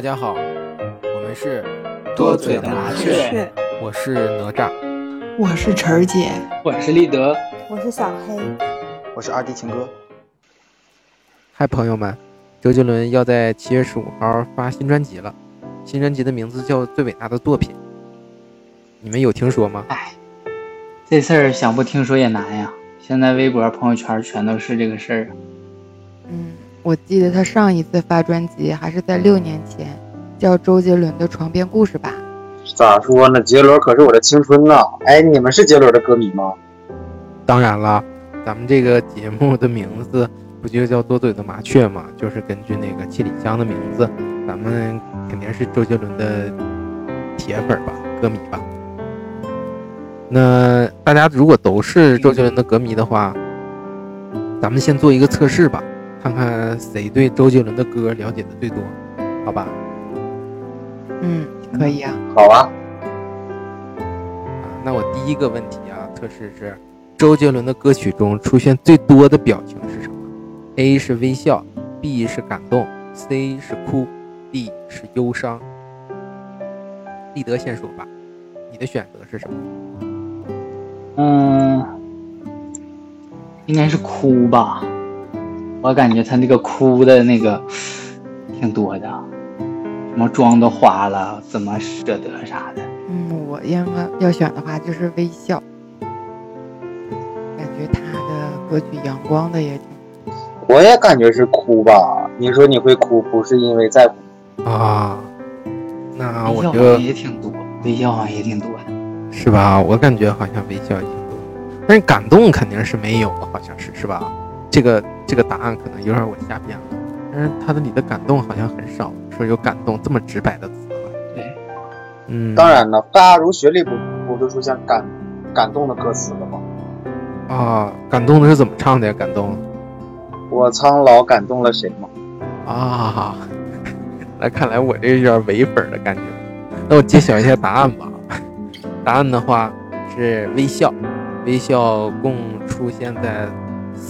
大家好，我们是多嘴的麻雀，我是哪吒，我是晨儿姐，我是立德，我是小黑，我是二弟情哥。嗨，朋友们，周杰伦要在七月十五号发新专辑了，新专辑的名字叫《最伟大的作品》，你们有听说吗？哎，这事儿想不听说也难呀，现在微博、朋友圈全都是这个事儿。嗯，我记得他上一次发专辑还是在六年前，叫周杰伦的《床边故事》吧？咋说呢？杰伦可是我的青春呐！哎，你们是杰伦的歌迷吗？当然了，咱们这个节目的名字不就叫多嘴的麻雀吗？就是根据那个七里香的名字，咱们肯定是周杰伦的铁粉吧，歌迷吧。那大家如果都是周杰伦的歌迷的话，咱们先做一个测试吧。看看谁对周杰伦的歌了解的最多，好吧？嗯，可以啊。好啊。啊，那我第一个问题啊，测试是周杰伦的歌曲中出现最多的表情是什么？A 是微笑，B 是感动，C 是哭，D 是忧伤。立德先说吧，你的选择是什么？嗯，应该是哭吧。我感觉他那个哭的那个挺多的，什么妆都花了，怎么舍得啥的。嗯，我应该要选的话就是微笑，感觉他的歌曲阳光的也挺。我也感觉是哭吧。你说你会哭，不是因为在乎啊？那我就就也挺多，微笑好像也挺多的，是吧？我感觉好像微笑也挺多，但是感动肯定是没有，好像是是吧？这个这个答案可能有点我瞎编了，但是他的你的感动好像很少，说有感动这么直白的词了。对，嗯，当然了，大家如学历不不就出现感感动的歌词了吗？啊，感动的是怎么唱的呀？感动我苍老感动了谁吗？啊，那看来我这有点伪粉的感觉。那我揭晓一下答案吧。答案的话是微笑，微笑共出现在。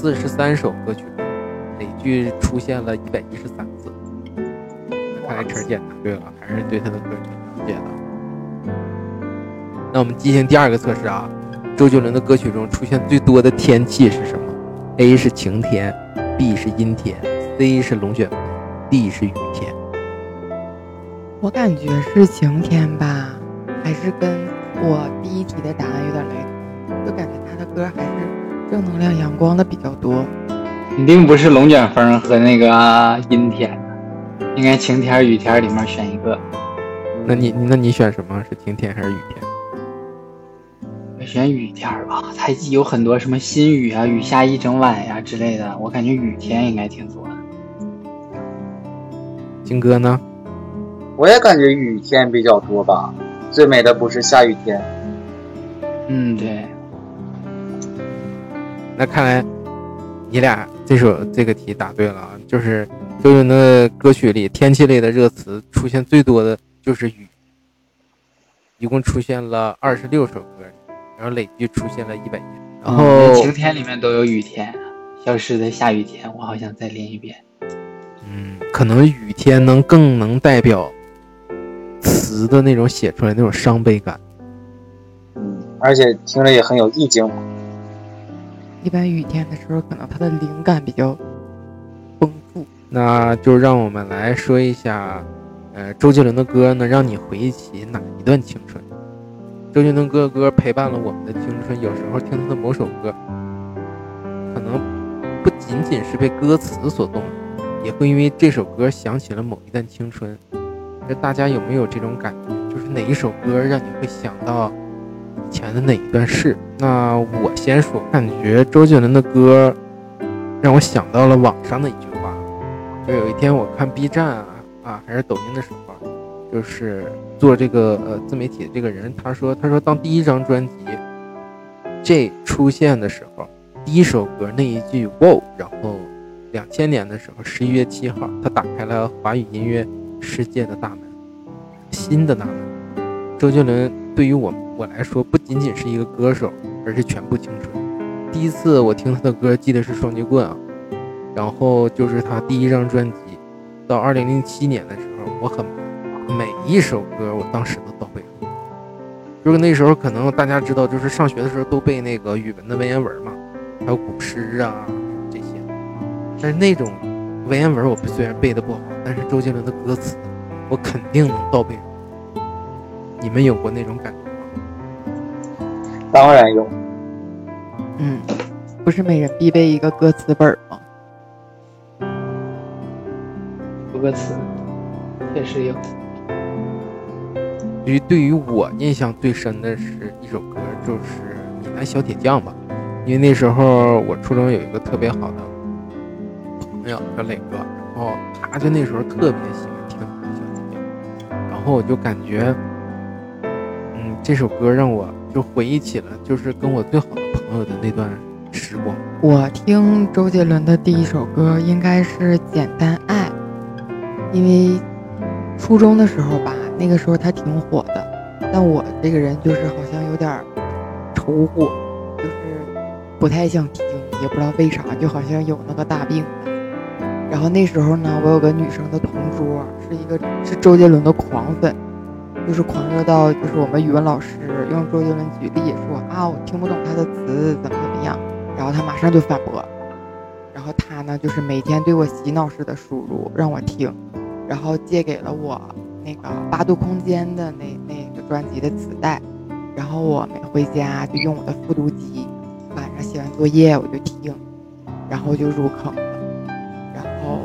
四十三首歌曲中，累计出现了一百一十三次。看来陈姐答对了，还是对他的歌挺了解的。那我们进行第二个测试啊，周杰伦的歌曲中出现最多的天气是什么？A 是晴天，B 是阴天，C 是龙卷风，D 是雨天。我感觉是晴天吧，还是跟我第一题的答案有点雷同，就感觉他的歌还是。正能量、阳光的比较多，肯定不是龙卷风和那个阴天，应该晴天、雨天里面选一个。那你那你选什么是晴天还是雨天？我选雨天吧，它有很多什么新雨啊、雨下一整晚呀之类的，我感觉雨天应该挺多的。金哥呢？我也感觉雨天比较多吧，最美的不是下雨天。嗯，对。那看来，你俩这首这个题答对了啊！就是周杰伦的歌曲里，天气类的热词出现最多的就是雨，一共出现了二十六首歌，然后累计出现了一百一。然后晴天里面都有雨天，消失的下雨天，我好想再练一遍。嗯，可能雨天能更能代表词的那种写出来那种伤悲感。嗯，而且听着也很有意境。一般雨天的时候，可能他的灵感比较丰富。那就让我们来说一下，呃，周杰伦的歌能让你回忆起哪一段青春？周杰伦歌歌陪伴了我们的青春，有时候听他的某首歌，可能不仅仅是被歌词所动，也会因为这首歌想起了某一段青春。这大家有没有这种感觉？就是哪一首歌让你会想到？以前的那一段事？那我先说，感觉周杰伦的歌让我想到了网上的一句话，就有一天我看 B 站啊啊还是抖音的时候，就是做这个呃自媒体的这个人，他说他说当第一张专辑 J 出现的时候，第一首歌那一句 Wow，然后两千年的时候十一月七号，他打开了华语音乐世界的大门，新的大门。周杰伦对于我们我来说，不仅仅是一个歌手，而是全部青春。第一次我听他的歌，记得是《双截棍》啊，然后就是他第一张专辑。到二零零七年的时候，我很每一首歌我当时都倒背如流。就是那时候可能大家知道，就是上学的时候都背那个语文的文言文嘛，还有古诗啊这些。但是那种文言文我虽然背的不好，但是周杰伦的歌词我肯定能倒背如流。你们有过那种感觉？当然有。嗯，不是每人必备一个歌词本吗？有歌词，确实有。于对于我印象最深的是一首歌，就是《闽南小铁匠》吧，因为那时候我初中有一个特别好的朋友叫磊哥，然后他就那时候特别喜欢听《闽南小铁匠》，然后我就感觉，嗯，这首歌让我就回忆起了就是跟我最好的朋友的那段时光。我听周杰伦的第一首歌应该是《简单爱》，因为初中的时候吧。那个时候他挺火的，但我这个人就是好像有点愁火，就是不太想听，也不知道为啥，就好像有那个大病。然后那时候呢，我有个女生的同桌，是一个是周杰伦的狂粉，就是狂热到就是我们语文老师用周杰伦举例说啊，我听不懂他的词怎么怎么样，然后他马上就反驳，然后他呢就是每天对我洗脑式的输入让我听，然后借给了我。那个八度空间的那那个专辑的磁带，然后我每回家就用我的复读机，晚上写完作业我就听，然后就入坑了，然后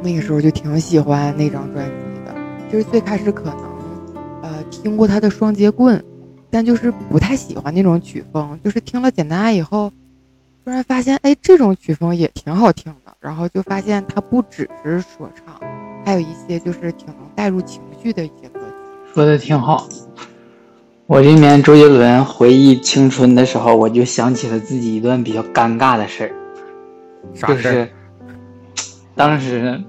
那个时候就挺喜欢那张专辑的，就是最开始可能听过他的双截棍，但就是不太喜欢那种曲风，就是听了简单爱以后，突然发现哎这种曲风也挺好听的，然后就发现他不只是说唱。还有一些就是挺能带入情绪的一些歌曲，说的挺好。我这边周杰伦回忆青春的时候，我就想起了自己一段比较尴尬的事儿，就是当时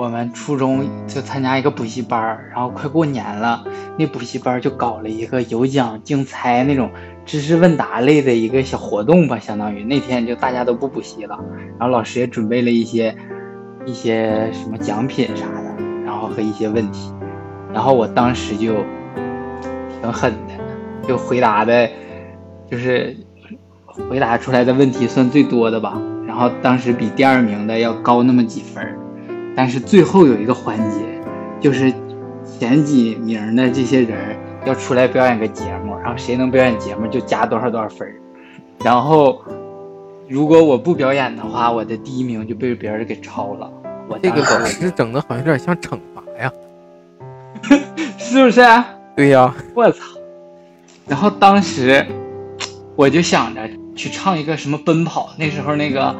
我们初中就参加一个补习班然后快过年了，那补习班就搞了一个有奖竞猜那种知识问答类的一个小活动吧，相当于那天就大家都不补习了，然后老师也准备了一些。一些什么奖品啥的，然后和一些问题，然后我当时就挺狠的，就回答的，就是回答出来的问题算最多的吧。然后当时比第二名的要高那么几分但是最后有一个环节，就是前几名的这些人要出来表演个节目，然后谁能表演节目就加多少多少分然后。如果我不表演的话，我的第一名就被别人给超了。我这个老师整的好像有点像惩罚呀，是不是？对呀，我操！然后当时我就想着去唱一个什么奔跑，那时候那个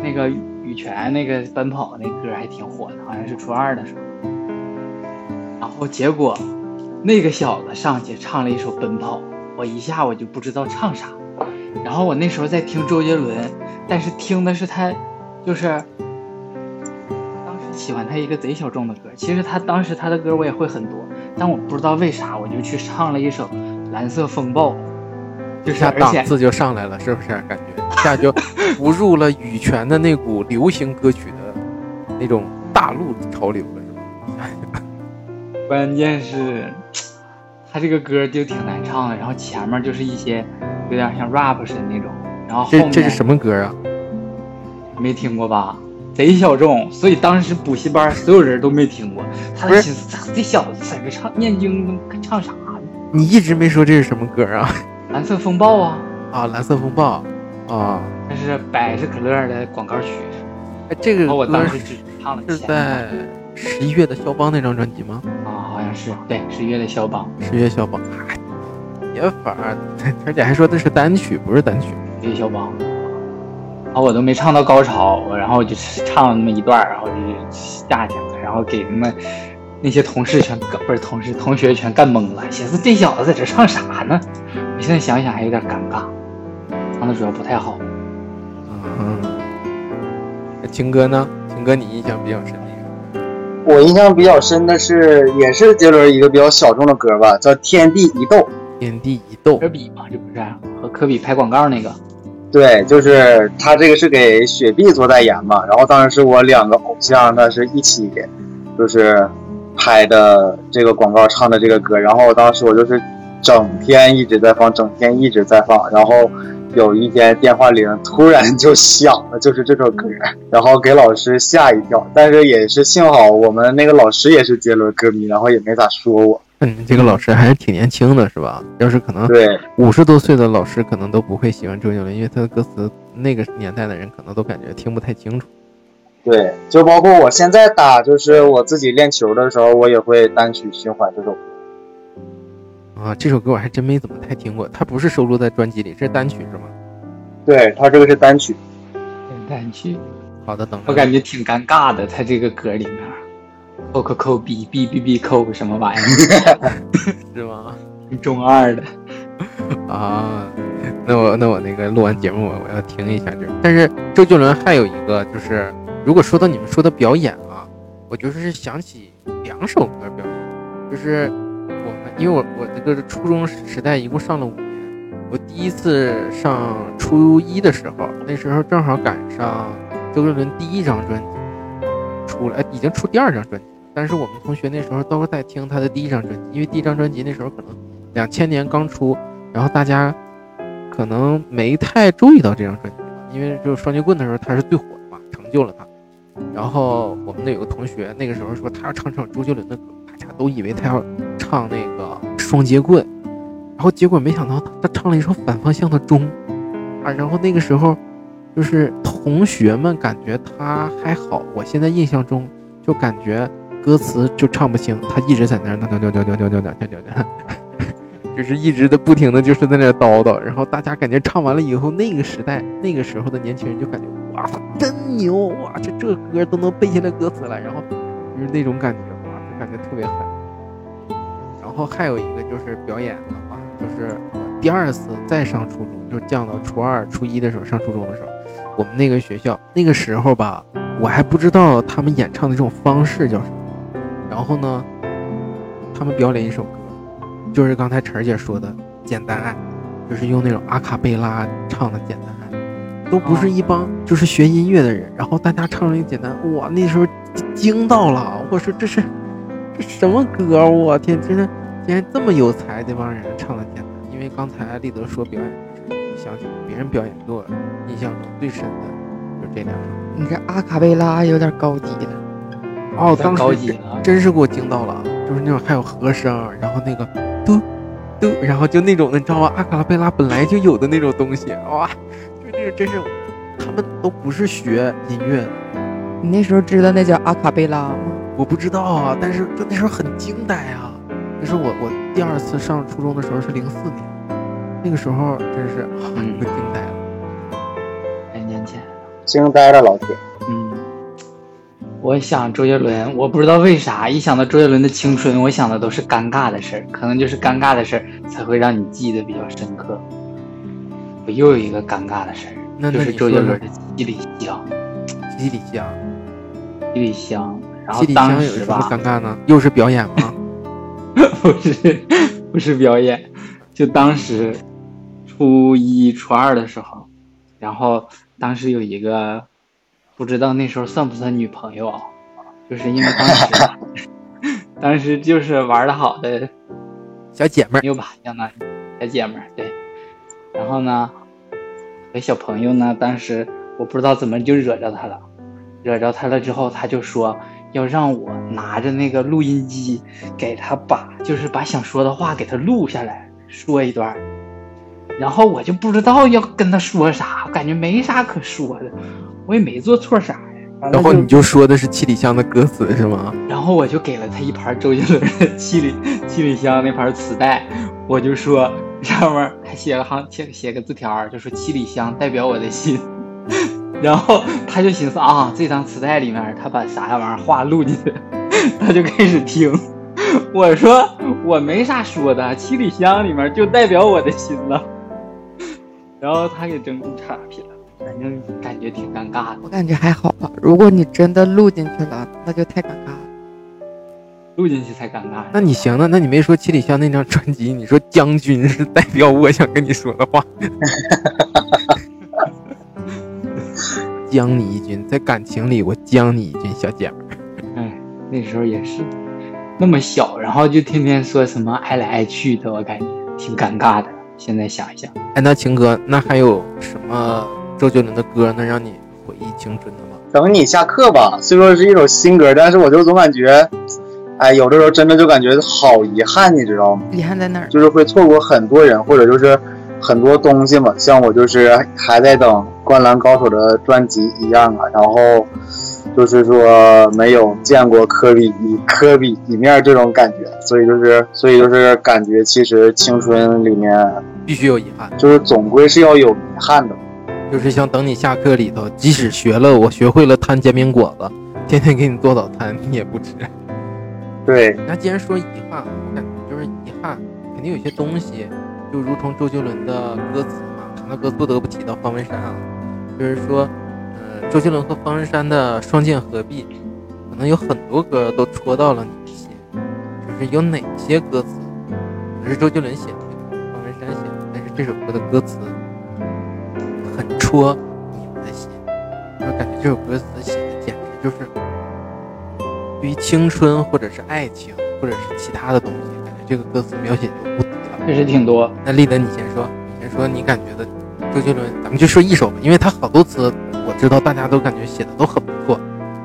那个羽泉那个奔跑那歌还挺火的，好像是初二的时候。然后结果那个小子上去唱了一首奔跑，我一下我就不知道唱啥。然后我那时候在听周杰伦，但是听的是他，就是当时喜欢他一个贼小众的歌。其实他当时他的歌我也会很多，但我不知道为啥我就去唱了一首《蓝色风暴》，就下档次就上来了，是不是？感觉一下就不入了羽泉的那股流行歌曲的那种大陆潮流了，是吧？关键是，他这个歌就挺难唱的，然后前面就是一些。有点像 rap 似的那种，然后后面这是什么歌啊？没听过吧？贼小众，所以当时补习班所有人都没听过。他的心思，这小子在这唱念经，唱啥呢？你一直没说这是什么歌啊？蓝色风暴啊！啊，蓝色风暴啊！那是百事可乐的广告曲。哎，这个我当时只唱了。是在十一月的肖邦那张专辑吗？啊，好像是。对，十一月的肖邦。十一月肖邦。别法，而且还说的是单曲，不是单曲。十月肖邦，啊，我都没唱到高潮，然后就唱了那么一段，然后就下去了，然后给他们那些同事全不是同事同学全干懵了，寻思这小子在这唱啥呢？我现在想想还有点尴尬，唱的主要不太好。嗯，那青哥呢？青哥，你印象比较深的？我印象比较深的是，也是杰伦一个比较小众的歌吧，叫《天地一斗》。天地一斗，科比嘛，这不是和科比拍广告那个？对，就是他这个是给雪碧做代言嘛。然后当时是我两个偶像，那是一起，就是拍的这个广告唱的这个歌，然后当时我就是整天一直在放，整天一直在放，然后有一天电话铃突然就响了，就是这首歌，然后给老师吓一跳，但是也是幸好我们那个老师也是杰伦歌迷，然后也没咋说我。那你这个老师还是挺年轻的，是吧？要是可能对，五十多岁的老师，可能都不会喜欢周杰伦，因为他的歌词那个年代的人可能都感觉听不太清楚。对，就包括我现在打，就是我自己练球的时候，我也会单曲循环这首歌。啊，这首歌我还真没怎么太听过，它不是收录在专辑里，这是单曲是吗？对，它这个是单曲。单曲，好的，等。我感觉挺尴尬的，它这个歌里面，扣扣扣，b b b b 扣什么玩意儿？是吗？中二的。啊，那我那我那个录完节目我我要听一下这。但是周杰伦还有一个就是，如果说到你们说的表演啊，我就是想起两首歌表演，就是因为我我这个初中时代一共上了五年，我第一次上初一的时候，那时候正好赶上周杰伦第一张专辑出来，已经出第二张专辑，但是我们同学那时候都是在听他的第一张专辑，因为第一张专辑那时候可能两千年刚出。然后大家可能没太注意到这张专辑，因为就是双截棍的时候他是最火的嘛，成就了他。然后我们那有个同学，那个时候说他要唱唱周杰伦的歌，大家都以为他要唱那个双截棍，然后结果没想到他唱了一首反方向的钟啊。然后那个时候就是同学们感觉他还好，我现在印象中就感觉歌词就唱不清，他一直在那儿那那那那那那那那那。就是一直的不停的就是在那叨叨，然后大家感觉唱完了以后，那个时代那个时候的年轻人就感觉哇，他真牛哇，这这歌都能背下来歌词来，然后就是那种感觉，感觉特别嗨。然后还有一个就是表演的话，就是第二次再上初中，就降到初二、初一的时候上初中的时候，我们那个学校那个时候吧，我还不知道他们演唱的这种方式叫什么，然后呢，他们表演一首歌。就是刚才晨儿姐说的《简单爱》，就是用那种阿卡贝拉唱的《简单爱》，都不是一帮就是学音乐的人，然后大家唱了一个简单，哇，那时候惊到了，我说这是这什么歌？我天，真的竟然这么有才，这帮人唱的《简单》。因为刚才立德说表演，就是想起别人表演给我印象中最深的就这两首。你这阿卡贝拉有点高级了。哦，当高级真是给我惊到了，就是那种还有和声，然后那个嘟嘟，然后就那种的，你知道吗？阿卡贝拉本来就有的那种东西，哇，就那个真是，他们都不是学音乐的，你那时候知道那叫阿卡贝拉吗？我不知道啊，但是就那时候很惊呆啊。就是我我第二次上初中的时候是零四年，那个时候真是啊，嗯我惊呆了。百年前。惊呆了老铁。嗯，我想周杰伦，我不知道为啥，一想到周杰伦的青春，我想的都是尴尬的事儿，可能就是尴尬的事儿才会让你记得比较深刻。我又有一个尴尬的事儿，那那就是周杰伦的七里香，七里香，七里香。然后当时吧，尴尬呢？又是表演吗？不是不是表演，就当时初一初二的时候，然后当时有一个不知道那时候算不算女朋友啊，就是因为当时 当时就是玩的好的小姐妹儿有吧，相当于小姐妹儿对。然后呢，和小朋友呢，当时我不知道怎么就惹着他了，惹着他了之后，他就说要让我拿着那个录音机给他把，就是把想说的话给他录下来，说一段儿。然后我就不知道要跟他说啥，我感觉没啥可说的，我也没做错啥呀。然后你就说的是七里香的歌词是吗？然后我就给了他一盘周杰伦的《七里七里香》那盘磁带，我就说上面还写了行写写个字条，就说七里香代表我的心。然后他就寻思啊，这张磁带里面他把啥玩意儿话录进去，他就开始听。我说我没啥说的，七里香里面就代表我的心了。然后他给整出岔劈了，反正感觉挺尴尬的。我感觉还好吧。如果你真的录进去了，那就太尴尬了。录进去才尴尬。那你行呢？那你没说七里香那张专辑，你说将军是代表我想跟你说的话。将你一军，在感情里我将你一军，小姐们儿。哎，那时候也是，那么小，然后就天天说什么爱来爱去的，我感觉挺尴尬的。现在想一想，哎，那情哥，那还有什么周杰伦的歌能让你回忆青春的吗？等你下课吧，虽说是一首新歌，但是我就总感觉，哎，有的时候真的就感觉好遗憾，你知道吗？遗憾在哪儿？就是会错过很多人，或者就是很多东西嘛。像我就是还在等《灌篮高手》的专辑一样啊，然后就是说没有见过科比一科比一面这种感觉，所以就是所以就是感觉其实青春里面必须有遗憾，就是总归是要有遗憾的。就是像等你下课里头，即使学了，我学会了摊煎饼果子，天天给你做早餐，你也不吃。对，那既然说遗憾，我感觉就是遗憾，肯定有些东西，就如同周杰伦的歌词嘛，谈到歌不得不提到方文山啊，就是说，呃，周杰伦和方文山的双剑合璧，可能有很多歌都戳到了你的心，就是有哪些歌词，可能是周杰伦写的，方文山写的，但是这首歌的歌词很戳你们的心，我感觉这首歌词写的简直就是。对于青春，或者是爱情，或者是其他的东西，感觉这个歌词描写就不低了。确实挺多。那立德，你先说，你先说，你感觉的周杰伦，咱们就说一首吧，因为他好多词，我知道大家都感觉写的都很不错。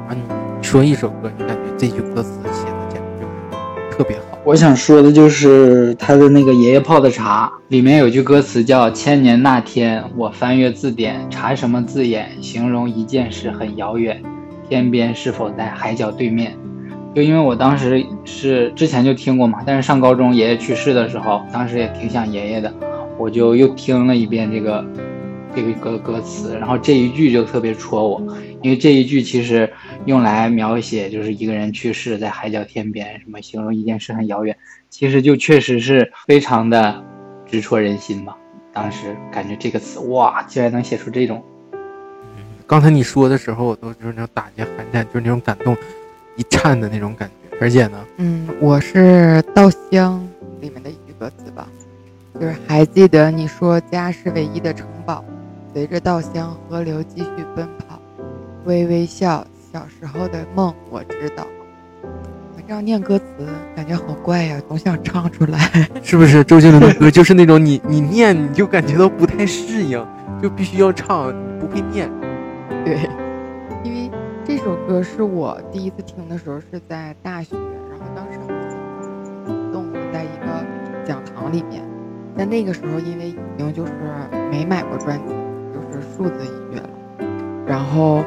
啊，你说一首歌，你感觉这句歌词写的简直就是特别好。我想说的就是他的那个爷爷泡的茶，里面有句歌词叫“千年那天，我翻阅字典，查什么字眼形容一件事很遥远，天边是否在海角对面。”就因为我当时是之前就听过嘛，但是上高中爷爷去世的时候，当时也挺想爷爷的，我就又听了一遍这个这个歌歌词，然后这一句就特别戳我，因为这一句其实用来描写就是一个人去世在海角天边，什么形容一件事很遥远，其实就确实是非常的直戳人心吧。当时感觉这个词哇，竟然能写出这种。刚才你说的时候，我都就是那种打击寒战，就是那种感动。一颤的那种感觉，而且呢，嗯，我是《稻香》里面的一句歌词吧，就是还记得你说家是唯一的城堡，随着稻香河流继续奔跑，微微笑，小时候的梦我知道。我这样念歌词感觉好怪呀，总想唱出来，是不是？周杰伦的歌就是那种你你念你就感觉到不太适应，就必须要唱，不会念，对。因为这首歌是我第一次听的时候是在大学，然后当时很动，在一个讲堂里面，在那个时候因为已经就是没买过专辑，就是数字音乐了，然后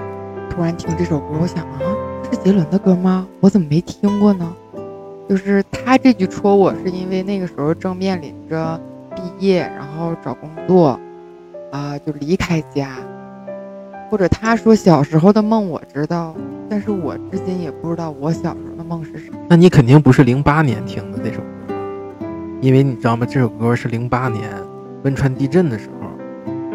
突然听这首歌，我想啊，是杰伦的歌吗？我怎么没听过呢？就是他这句戳我是因为那个时候正面临着毕业，然后找工作，啊，就离开家。或者他说小时候的梦我知道，但是我至今也不知道我小时候的梦是什么。那你肯定不是零八年听的那首歌，因为你知道吗？这首歌是零八年汶川地震的时候，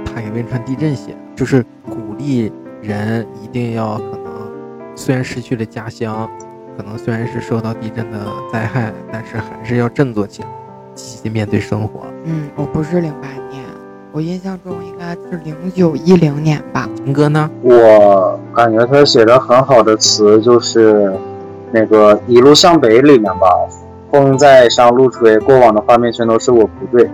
他给汶川地震写的，就是鼓励人一定要可能，虽然失去了家乡，可能虽然是受到地震的灾害，但是还是要振作起来，积极面对生活。嗯，我不是零八年。我印象中应该是零九一零年吧。林哥呢？我感觉他写的很好的词就是那个《一路向北》里面吧，“风在上路吹，过往的画面全都是我不对。”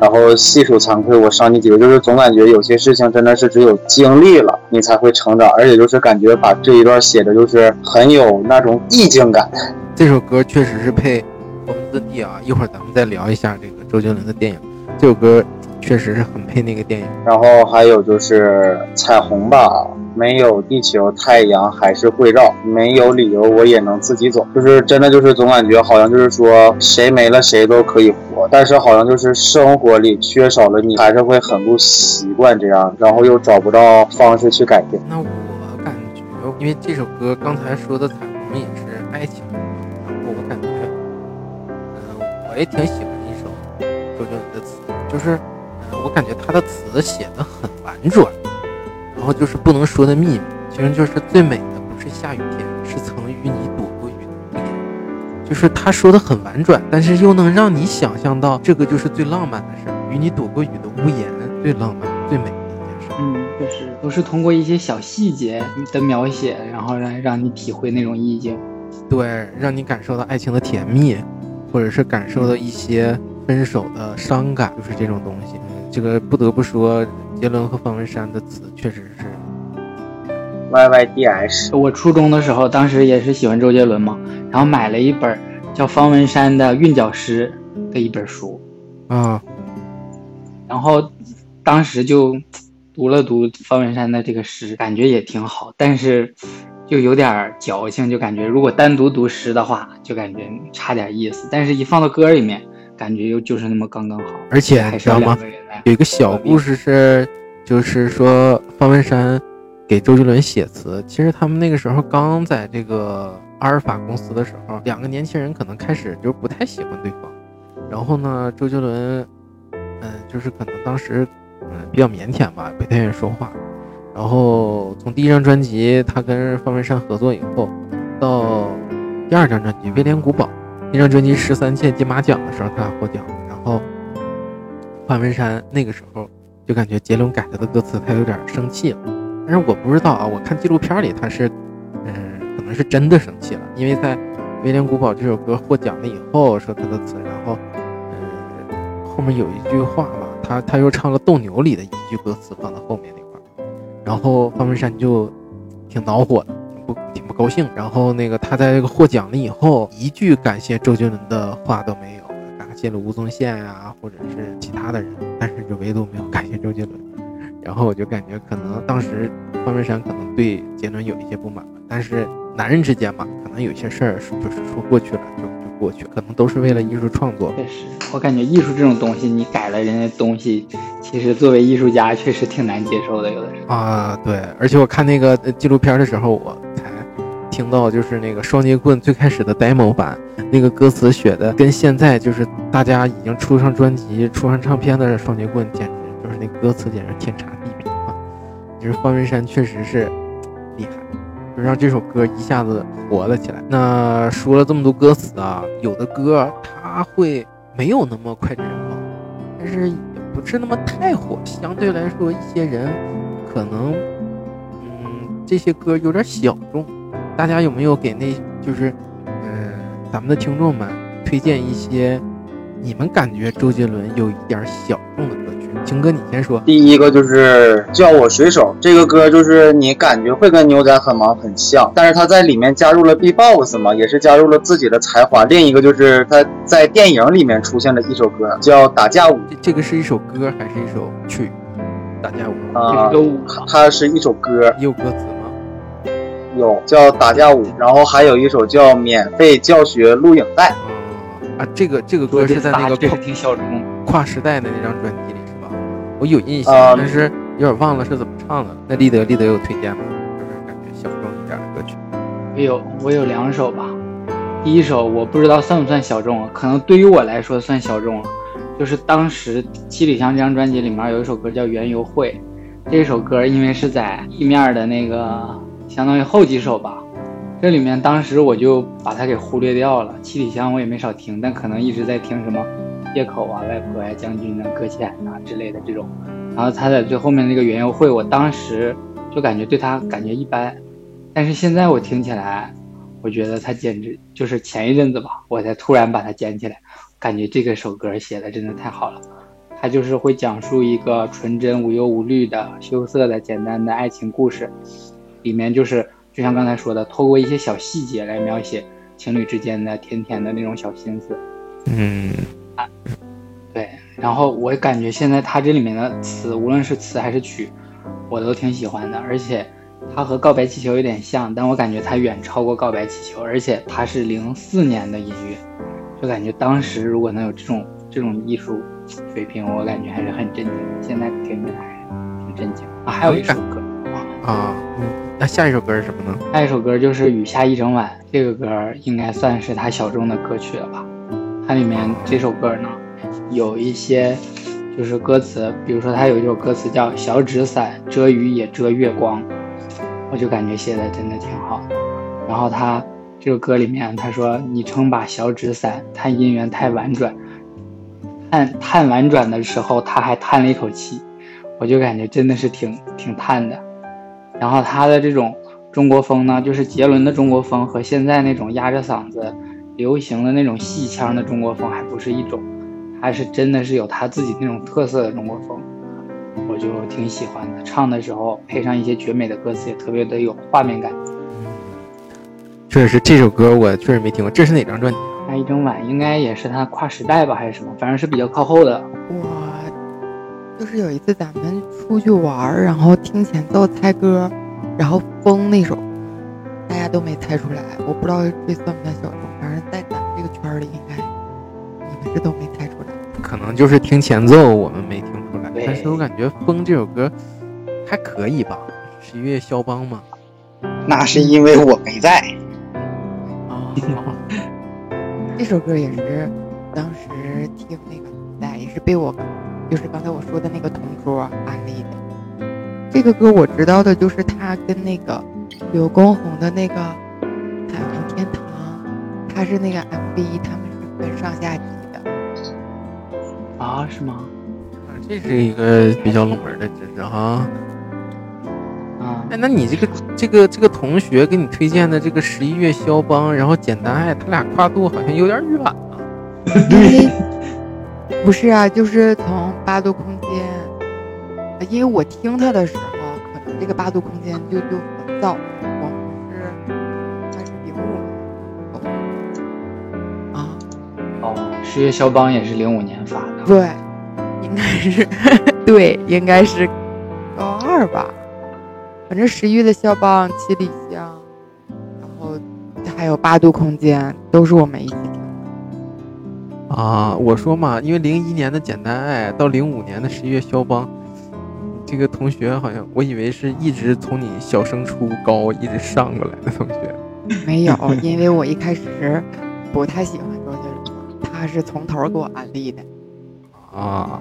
然后细数惭愧，我伤你几个，就是总感觉有些事情真的是只有经历了你才会成长，而且就是感觉把这一段写的就是很有那种意境感。这首歌确实是配《红字地》啊，一会儿咱们再聊一下这个周杰伦的电影。这首歌。确实是很配那个电影，然后还有就是彩虹吧，没有地球，太阳还是会绕，没有理由我也能自己走，就是真的就是总感觉好像就是说谁没了谁都可以活，但是好像就是生活里缺少了你，还是会很不习惯这样，然后又找不到方式去改变。那我感觉，因为这首歌刚才说的彩虹也是爱情，然后我感觉，嗯，我也挺喜欢一首周杰伦的词，就是。我感觉他的词写的很婉转，然后就是不能说的秘密，其实就是最美的不是下雨天，是曾与你躲过雨的屋檐。就是他说的很婉转，但是又能让你想象到这个就是最浪漫的事儿，与你躲过雨的屋檐最浪漫、最美的一件事。嗯，就是都是通过一些小细节的描写，然后让让你体会那种意境。对，让你感受到爱情的甜蜜，或者是感受到一些分手的伤感，就是这种东西。这个不得不说，杰伦和方文山的词确实是 Y Y D S。我初中的时候，当时也是喜欢周杰伦嘛，然后买了一本叫方文山的韵脚诗的一本书，啊，然后当时就读了读方文山的这个诗，感觉也挺好，但是就有点矫情，就感觉如果单独读诗的话，就感觉差点意思，但是一放到歌里面，感觉又就是那么刚刚好。而且还是要你知道吗两？个人来。有一个小故事是，就是说方文山给周杰伦写词，其实他们那个时候刚在这个阿尔法公司的时候，两个年轻人可能开始就不太喜欢对方。然后呢，周杰伦，嗯，就是可能当时，嗯，比较腼腆吧，不太愿意说话。然后从第一张专辑他跟方文山合作以后，到第二张专辑《威廉古堡》，那张专辑十三届金马奖的时候他俩获奖，然后方文山那个时候就感觉杰伦改他的歌词，他有点生气了。但是我不知道啊，我看纪录片里他是，嗯，可能是真的生气了，因为在《威廉古堡》这首歌获奖了以后说他的词，然后，嗯，后面有一句话嘛，他他又唱了《斗牛》里的一句歌词放到后面那块，然后方文山就挺恼火的，挺不挺不高兴。然后那个他在这个获奖了以后，一句感谢周杰伦的话都没有，感谢了吴宗宪呀、或者是其他的人，但是就唯独没有感谢周杰伦。然后我就感觉可能当时方文山可能对杰伦有一些不满吧，但是男人之间嘛，可能有些事儿是就是说过去了就就过去了，可能都是为了艺术创作。确实，我感觉艺术这种东西，你改了人家东西，其实作为艺术家确实挺难接受的，有的时候。啊，对，而且我看那个呃纪录片的时候，我才听到就是那个双截棍最开始的 demo 版，那个歌词写的跟现在就是大家已经出上专辑、出上唱片的双截棍，简直就是那歌词简直天差地别啊！就是方文山确实是厉害，就让这首歌一下子火了起来。那说了这么多歌词啊，有的歌它会没有那么脍炙人口，但是也不是那么太火。相对来说，一些人可能，嗯，这些歌有点小众。大家有没有给那，就是，嗯，咱们的听众们推荐一些你们感觉周杰伦有一点小众的歌曲？情哥，你先说。第一个就是叫我水手，这个歌就是你感觉会跟牛仔很忙很像，但是他在里面加入了 B-box 嘛，也是加入了自己的才华。另一个就是他在电影里面出现了一首歌叫打架舞，这这个是一首歌还是一首曲？打架舞啊、是个舞嘛，它是一首歌，也有歌词吗？有叫打架舞，然后还有一首叫免费教学录影带。嗯啊，这个这个歌是在那个跨这个挺小众。跨时代的那张专辑里是吧？我有印象，啊但是有点忘了是怎么唱的。那立德立德有推荐吗？就是感觉小众一点的歌曲。我有我有两首吧，第一首我不知道算不算小众啊，可能对于我来说算小众了。就是当时七里香这张专辑里面有一首歌叫《缘由会》，这首歌因为是在地面的那个相当于后几首吧，这里面当时我就把它给忽略掉了。七里香我也没少听，但可能一直在听什么夜口啊、外婆呀、将军啊、搁浅啊之类的这种。然后他在最后面那个园游会，我当时就感觉对他感觉一般，但是现在我听起来，我觉得他简直就是前一阵子吧，我才突然把它捡起来，感觉这个首歌写的真的太好了。它就是会讲述一个纯真、无忧无虑的、羞涩的、简单的爱情故事，里面就是就像刚才说的，透过一些小细节来描写情侣之间的甜甜的那种小心思。嗯，对，然后我感觉现在他这里面的词，无论是词还是曲，我都挺喜欢的，而且它和《告白气球》有点像，但我感觉它远超过《告白气球》，而且它是零四年的音乐，就感觉当时如果能有这种这种艺术水平，我感觉还是很震惊。现在听起来还是挺震惊啊！还有一首歌，啊，那下一首歌是什么呢？下一首歌就是《雨下一整晚》，这个歌应该算是他小众的歌曲了吧？它里面这首歌呢，有一些就是歌词，比如说他有一首歌词叫“小纸伞遮雨也遮月光”，我就感觉写的真的挺好的。然后他这首歌里面他说：“你撑把小纸伞，叹姻缘太婉转。”叹叹婉转的时候，他还叹了一口气，我就感觉真的是挺挺叹的。然后他的这种中国风呢，就是杰伦的中国风和现在那种压着嗓子流行的那种戏腔的中国风还不是一种，他是真的是有他自己那种特色的中国风，我就挺喜欢的。唱的时候配上一些绝美的歌词，也特别的有画面感。确实这首歌我确实没听过，这是哪张专辑啊？那一整晚应该也是他跨时代吧，还是什么？反正是比较靠后的。我就是有一次咱们出去玩儿，然后听前奏猜歌，然后《风》那首，大家都没猜出来。我不知道这算不算小众，反正在咱们这个圈儿里，应该你们是都没猜出来。可能就是听前奏我们没听出来，但是我感觉《风》这首歌还可以吧，十一月肖邦吗。那是因为我没在。啊，这首歌也是当时听那个带，也是被我就是刚才我说的那个同桌安利的。这个歌我知道的就是他跟那个刘畊宏的那个《彩虹天堂》，他是那个 MV，他们是分上下集的。啊，是吗？这是一个比较冷门的知识哈。啊，哎，那你这个这个这个同学给你推荐的这个十一月肖邦，然后简单爱，他俩跨度好像有点远啊。因 为不是啊，就是从八度空间，呃因为我听他的时候，可能这个八度空间就就很早，我们是还是零五年啊，哦，十月肖邦也是零五年发的。对，应该是 对，应该是高二吧，反正十一月的肖邦、七里香，然后还有八度空间，都是我们一起。啊，我说嘛，因为零一年的简单爱到零五年的十一月肖邦，这个同学好像我以为是一直从你小升初高一直上过来的同学。没有，因为我一开始不太喜欢周杰伦嘛，他是从头给我安利的。啊，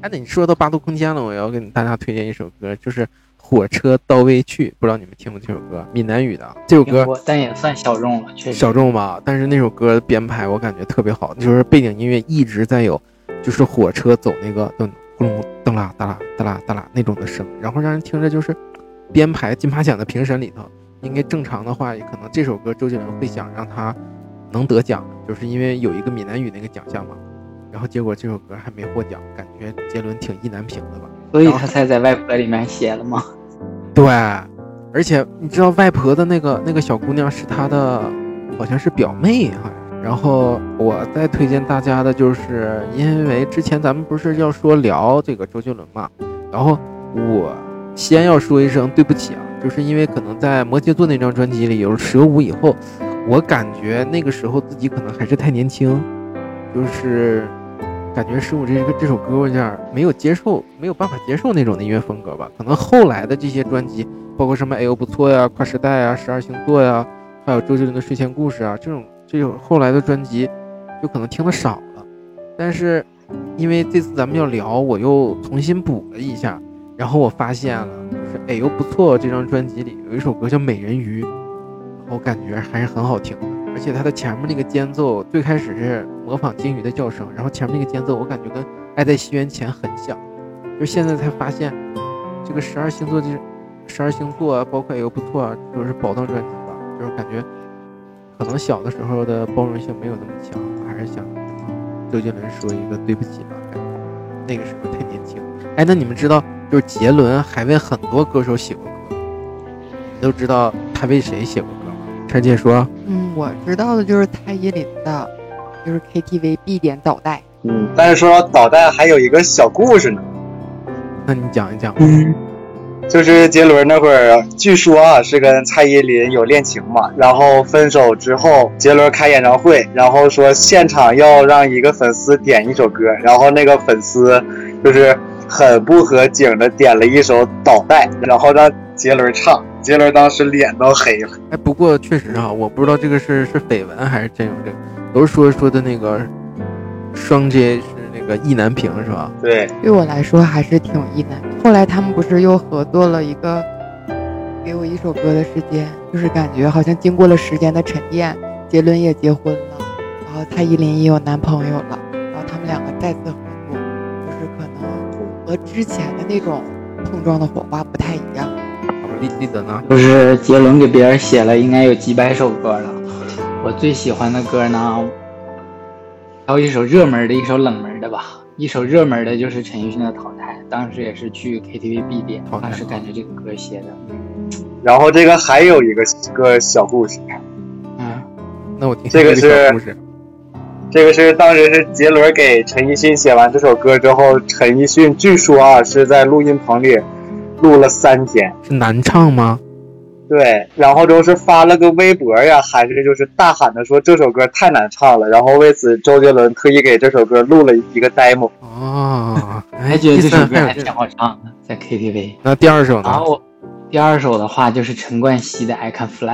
哎，那你说到八度空间了，我要给大家推荐一首歌，就是《火车到未去》，不知道你们听过这首歌，闽南语的这首歌，但也算小众了，确实。小众吧，但是那首歌的编排我感觉特别好，就是背景音乐一直在有，就是火车走那个噔咕隆噔啦哒啦哒啦哒啦那种的声，然后让人听着就是编排金马奖的评审里头，应该正常的话，也可能这首歌周杰伦会想让他能得奖，就是因为有一个闽南语那个奖项嘛，然后结果这首歌还没获奖，感觉杰伦挺意难平的吧。所以他才在外婆里面写了吗？对，而且你知道外婆的那个那个小姑娘是她的，好像是表妹好像。然后我再推荐大家的就是，因为之前咱们不是要说聊这个周杰伦嘛，然后我先要说一声对不起啊，就是因为可能在摩羯座那张专辑里有蛇舞以后，我感觉那个时候自己可能还是太年轻，就是感觉十五这个这首歌有点儿没有接受，没有办法接受那种的音乐风格吧。可能后来的这些专辑，包括什么哎呦不错呀、跨时代啊、十二星座呀，还有周杰伦的睡前故事啊，这种这种后来的专辑，就可能听的少了。但是因为这次咱们要聊，我又重新补了一下，然后我发现了，就是哎呦不错这张专辑里有一首歌叫《美人鱼》，我感觉还是很好听。而且它的前面那个间奏，最开始是模仿鲸鱼的叫声，然后前面那个间奏我感觉跟《爱在西元前》很像，就现在才发现，这个十二星座就是十二星座啊，包括也有不错啊，都是宝藏专辑吧，就是感觉可能小的时候的包容性没有那么强，我还是想周杰伦说一个对不起吧，感觉那个时候太年轻。哎，那你们知道，就是杰伦还为很多歌手写过歌，你都知道他为谁写过歌吗？陈姐说。嗯，我知道的就是蔡依林的，就是 KTV 必点早带。嗯，但是说到导带还有一个小故事呢，那你讲一讲。嗯，就是杰伦那会儿，据说啊是跟蔡依林有恋情嘛，然后分手之后，杰伦开演唱会，然后说现场要让一个粉丝点一首歌，然后那个粉丝就是很不合景的点了一首《导带》，然后让杰伦唱，杰伦当时脸都黑了。哎，不过确实啊，我不知道这个是是绯闻还是真有这个，都是说说的那个双 J 是那个意难平是吧？对，对我来说还是挺意难。后来他们不是又合作了一个《给我一首歌的时间》，就是感觉好像经过了时间的沉淀，杰伦也结婚了，然后蔡依林也有男朋友了，然后他们两个再次合作，就是可能和之前的那种碰撞的火花不太一样。记记得呢？就是杰伦给别人写了应该有几百首歌了。我最喜欢的歌呢，还有一首热门的，一首冷门的吧。一首热门的就是陈奕迅的《淘汰》，当时也是去 KTV 必点，当时感觉这个歌写的，然后这个还有一个个小故事，嗯，那我听听这个是。这个是当时是杰伦给陈奕迅写完这首歌之后，陈奕迅据说啊是在录音棚里录了三天，是难唱吗？对，然后就是发了个微博呀，还是就是大喊的说这首歌太难唱了，然后为此周杰伦特意给这首歌录了一个 demo。哦，哎，还觉得这首歌还 挺好唱的，在 KTV。那第二首呢？然后第二首的话就是陈冠希的《I Can Fly》。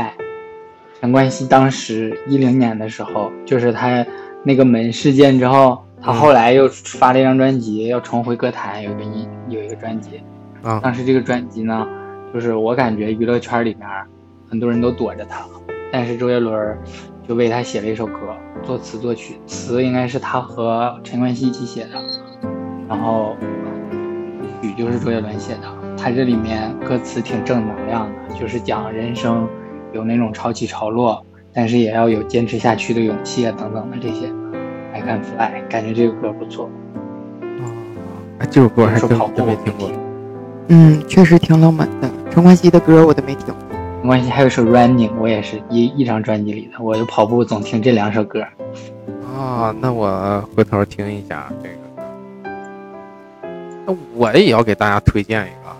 陈冠希当时一零年的时候，就是他那个门事件之后，他后来又发了一张专辑，要重回歌坛，有一个音有一个专辑。啊，当时这个专辑呢，就是我感觉娱乐圈里面很多人都躲着他，但是周杰伦就为他写了一首歌，作词作曲，词应该是他和陈冠希一起写的，然后曲就是周杰伦写的。他这里面歌词挺正能量的，就是讲人生有那种潮起潮落，但是也要有坚持下去的勇气啊，等等的这些。I can fly，感觉这个歌不错。哎，这首歌还真是跑步真没听过。嗯，确实挺冷门的。陈冠希的歌我都没听。陈冠希，还有一首 Running，我也是一一张专辑里的，我就跑步总听这两首歌。啊，那我回头听一下这个。那我也要给大家推荐一个，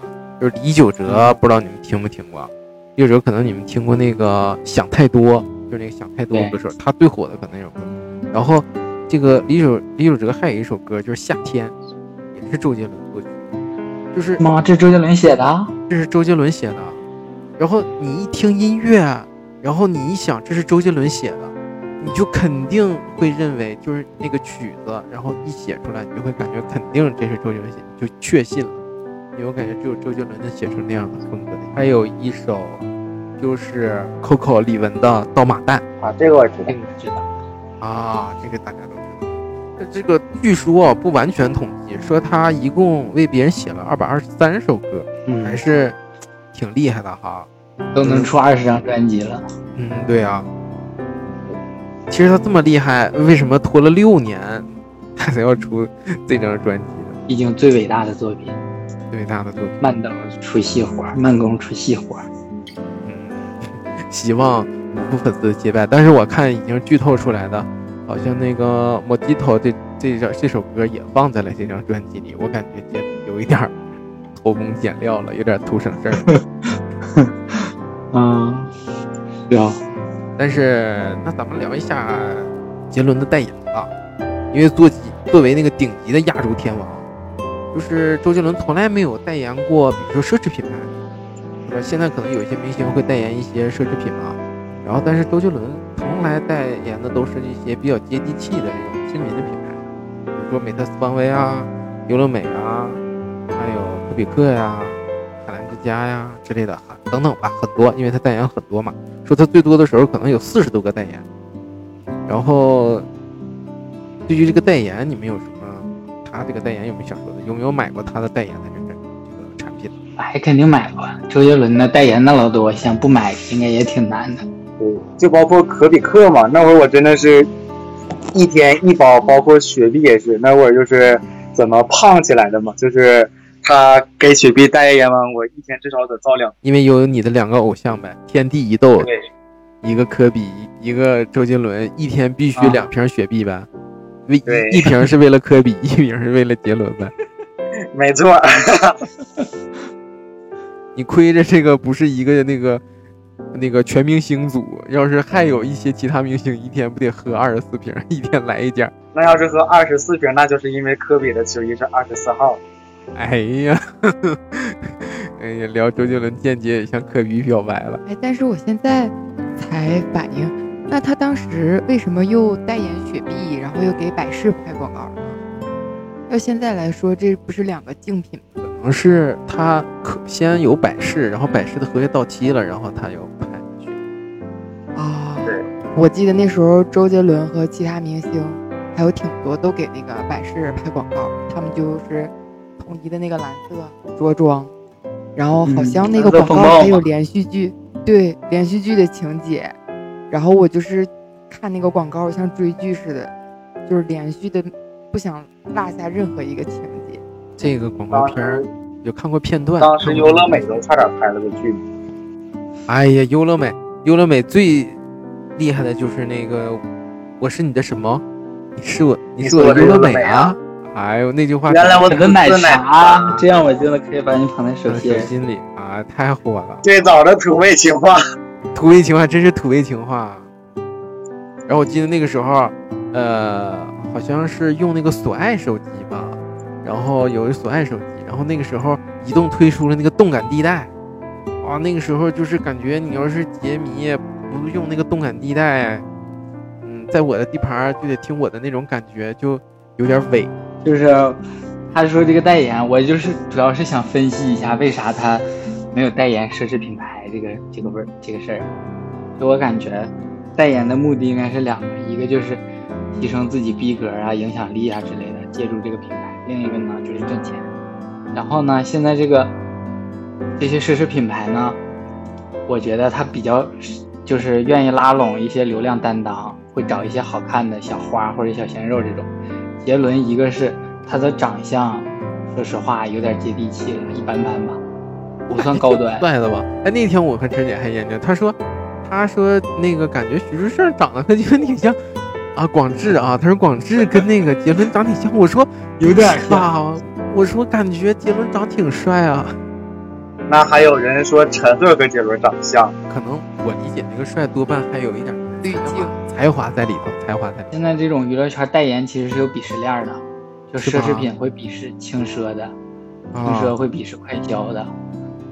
就是李玖哲，不知道你们听没听过？李玖哲可能你们听过那个《想太多》，就是那个《想太多》对歌手，他最火的可能有个。然后这个李玖李玖哲还有一首歌就是《夏天》，也是周杰伦作曲，就是妈，这是周杰伦写的啊？这是周杰伦写的。然后你一听音乐，然后你一想这是周杰伦写的，你就肯定会认为就是那个曲子，然后一写出来，你就会感觉肯定这是周杰伦写的，就确信了。因为我感觉只有周杰伦能写出那样的风格的。还有一首就是 Coco 李玟的《刀马旦啊，这个我知道这。个知道。》啊，这个大家都。这这个据说啊不完全统计，说他一共为别人写了二百二十三首歌，还嗯，是挺厉害的哈。都能出二十张专辑了。嗯，对啊。其实他这么厉害，为什么拖了六年，他才要出这张专辑呢？毕竟最伟大的作品，最伟大的作品，慢刀出细活，慢工出细活。嗯，希望不负粉丝的期待。但是我看已经剧透出来的，好像那个《Mojito》这这张这首歌也放在了这张专辑里，我感觉这有一点偷工减料了，有点图省事儿了。嗯，是啊，但是那咱们聊一下杰伦的代言吧，因为作级作为那个顶级的亚洲天王，就是周杰伦从来没有代言过，比如说奢侈品牌，是吧？现在可能有一些明星会代言一些奢侈品嘛，然后但是周杰伦从来代言的都是一些比较接地气的这种亲民的品牌，比如说美特斯邦威啊、优乐美啊，还有可比克呀、海澜之家呀之类的，等等吧，很多，因为他代言很多嘛。说他最多的时候可能有四十多个代言。然后，对于这个代言，你们有什么？他这个代言有没有想说的？有没有买过他的代言的这个这个产品？买肯定买过。周杰伦的代言那老多，想不买应该也挺难的。对，就包括可比克嘛，那会儿我真的是一天一包，包括雪碧也是，那会儿就是怎么胖起来的嘛，就是他给雪碧代言完，我一天至少得造两。因为有你的两个偶像呗，天地一斗，对，一个科比，一个周杰伦，一天必须啊两瓶雪碧呗。为一瓶是为了科比，一瓶是为了杰伦呗。没错，你亏着这个不是一个那个那个全明星组，要是还有一些其他明星，一天不得喝二十四瓶，一天来一件。那要是喝二十四瓶，那就是因为科比的球衣是二十四号。哎呀，哎呀，聊周杰伦间接也向科比表白了。哎，但是我现在才反应，那他当时为什么又代言雪碧，然后又给百事拍广告呢？要现在来说，这不是两个竞品吗？可能是他可先有百事，然后百事的合约到期了，然后他又拍下去。啊，对，我记得那时候周杰伦和其他明星还有挺多都给那个百事拍广告，他们就是统一的那个蓝色着装，然后好嗯像那个广告还有连续剧，对连续剧的情节，然后我就是看那个广告像追剧似的，就是连续的，不想落下任何一个情节。这个广告片儿有看过片段。当时优乐美都差点拍了个剧，哎呀，优乐美，优乐美最厉害的就是那个，我是你的什么？你是我，你你是我的优乐美美啊！哎呦，那句话原来我我的奶奶茶，这样我真的可以把你捧在手 手心。心里啊，太火了。最早的土味情话。土味情话真是土味情话。然后我记得那个时候，呃，好像是用那个索爱手机吧，然后有一索爱手机，然后那个时候移动推出了那个动感地带，哇，那个时候就是感觉你要是杰迷不用那个动感地带，嗯，在我的地盘就得听我的那种感觉，就有点伪。就是他说这个代言，我就是主要是想分析一下为啥他没有代言奢侈品牌这个这个味儿这个事儿。就我感觉，代言的目的应该是两个，一个就是提升自己逼格啊、影响力啊之类的，借助这个品牌；另一个呢就是挣钱。然后呢，现在这个这些奢侈品牌呢，我觉得他比较就是愿意拉拢一些流量担当，会找一些好看的小花或者小鲜肉这种。杰伦一个是他的长相，说实话有点接地气了，一般般吧，不算高端。帅的吧？哎，那天我和陈姐还研究，她说，她说那个感觉徐志胜长得和杰伦挺像啊，广志啊，他说广志跟那个杰伦长挺像，我说有点是吧？我说感觉杰伦长挺帅啊，那还有人说陈赫跟杰伦长得像，可能我理解那个帅多半还有一点滤镜才华在里头，才华在里头。现在这种娱乐圈代言其实是有鄙视链的，就奢侈品会鄙视轻奢的，轻啊奢会鄙视快消的，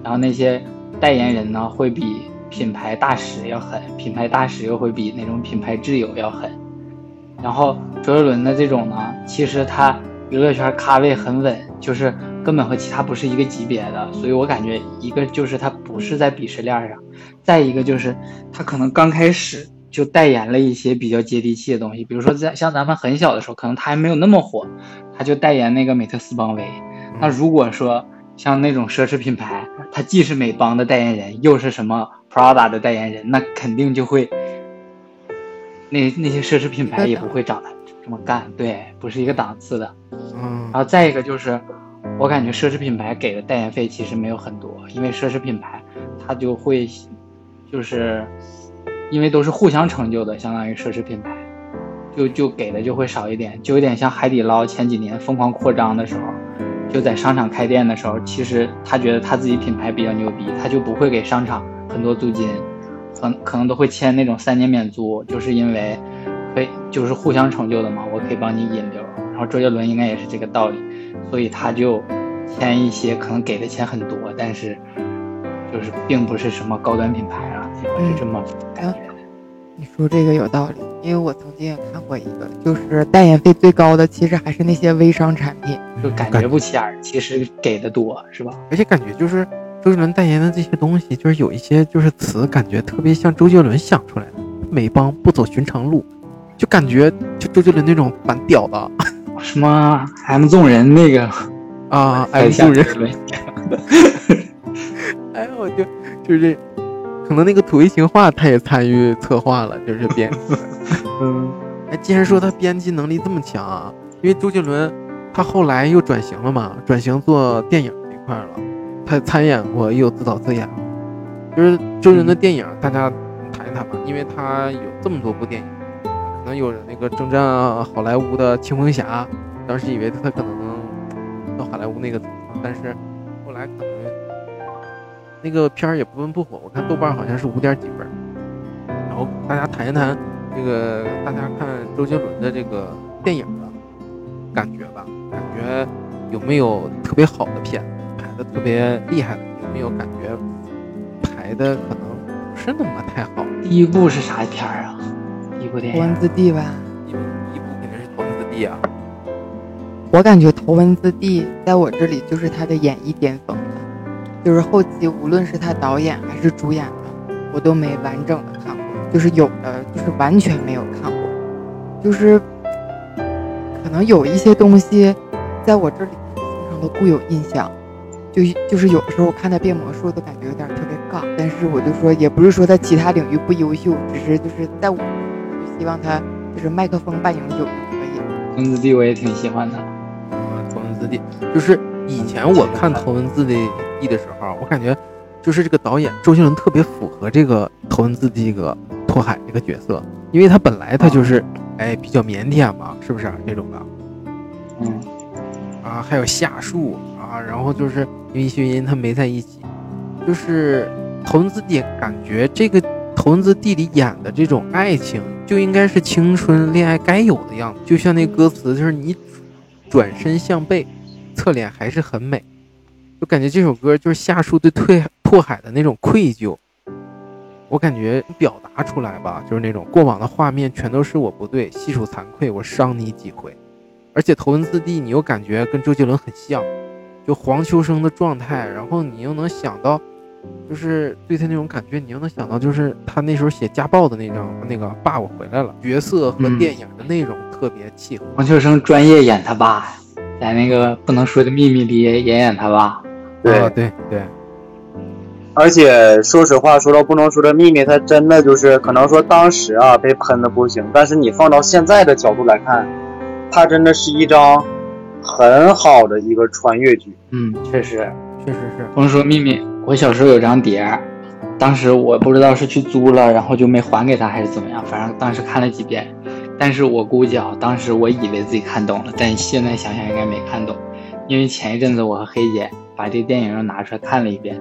然后那些代言人呢会比品牌大使要狠，品牌大使又会比那种品牌挚友要狠。然后周杰伦的这种呢，其实他娱乐圈咖位很稳，就是根本和其他不是一个级别的，所以我感觉一个就是他不是在鄙视链上，再一个就是他可能刚开始就代言了一些比较接地气的东西，比如说在像咱们很小的时候，可能他还没有那么火，他就代言那个美特斯邦威。那如果说像那种奢侈品牌，它既是美邦的代言人，又是什么 Prada 的代言人，那肯定就会，那那些奢侈品牌也不会找他这么干，对，不是一个档次的。嗯然后再一个就是，我感觉奢侈品牌给的代言费其实没有很多，因为奢侈品牌它就会，就是，因为都是互相成就的，相当于奢侈品牌，就就给的就会少一点，就有点像海底捞前几年疯狂扩张的时候，就在商场开店的时候，其实他觉得他自己品牌比较牛逼，他就不会给商场很多租金，可可能都会签那种三年免租，就是因为可以就是互相成就的嘛，我可以帮你引流。然后周杰伦应该也是这个道理，所以他就签一些可能给的钱很多，但是就是并不是什么高端品牌啊，我是这么感觉的。你说这个有道理，因为我曾经也看过一个，就是代言费最高的，其实还是那些微商产品。就感觉不起眼，其实给的多，是吧？而且感觉就是周杰伦代言的这些东西，就是有一些就是词，感觉特别像周杰伦想出来的。美邦不走寻常路，就感觉就周杰伦那种蛮屌的什么 M 纵人那个啊，，M 纵人 哎，我就就是这，可能那个土味情话他也参与策划了，就是编。嗯，哎，既然说他编辑能力这么强啊，因为周杰伦他后来又转型了嘛，转型做电影这块了，他参演过，也有自导自演。就是周杰伦的电影，大家谈一谈吧，因为他有这么多部电影，可能有那个征战好莱坞的《青蜂侠》，当时以为他可能能到好莱坞那个，但是后来可能那个片儿也不温不火，我看豆瓣好像是五点几分。然后大家谈一谈这个大家看周杰伦的这个电影的感觉吧，感觉有没有特别好的片的特别厉害的，有没有感觉排的可能不是那么太好？第一部是啥片儿啊？第一部电头文字 D 吧，第一部肯定是头文字 D 啊，我感觉头文字 D 在我这里就是他的演艺巅峰了，就是后期无论是他导演还是主演的，我都没完整的看过，就是有的就是完全没有看过，就是可能有一些东西在我这里形成了固有印象，就就是有的时候我看他变魔术都感觉有点特别尬，但是我就说也不是说他其他领域不优秀，只是就是在我就希望他就是麦克风扮演有就可以。头文字 D 我也挺喜欢的，啊，头文字 D 就是以前我看头文字的 D 的时候，我感觉就是这个导演周杰伦特别符合这个头文字 D 这个拓海这个角色，因为他本来他就是哎比较腼腆嘛，是不是这种的？嗯，啊，还有夏树然后就是因为薛音他没在一起，就是头文字 D 感觉这个头文字 D 里演的这种爱情就应该是青春恋爱该有的样子，就像那歌词就是你转身向背，侧脸还是很美，就感觉这首歌就是夏树对退拓海的那种愧疚，我感觉表达出来吧，就是那种过往的画面全都是我不对，细数惭愧，我伤你几回。而且头文字 D 你又感觉跟周杰伦很像，就黄秋生的状态，然后你又能想到，就是对他那种感觉，你又能想到，就是他那时候写家暴的那张那个爸我回来了，角色和嗯电影的内容特别契合。黄秋生专业演他爸呀，在那个不能说的秘密里也也演他爸。对啊，对对，而且说实话，说到不能说的秘密，他真的就是可能说当时啊被喷的不行，但是你放到现在的角度来看，他真的是一张很好的一个穿越剧。嗯，确实。确实是。甭说秘密，我小时候有张碟，当时我不知道是去租了，然后就没还给他还是怎么样，反正当时看了几遍。但是我估计啊，当时我以为自己看懂了，但现在想想应该没看懂，因为前一阵子我和黑姐把这个电影又拿出来看了一遍，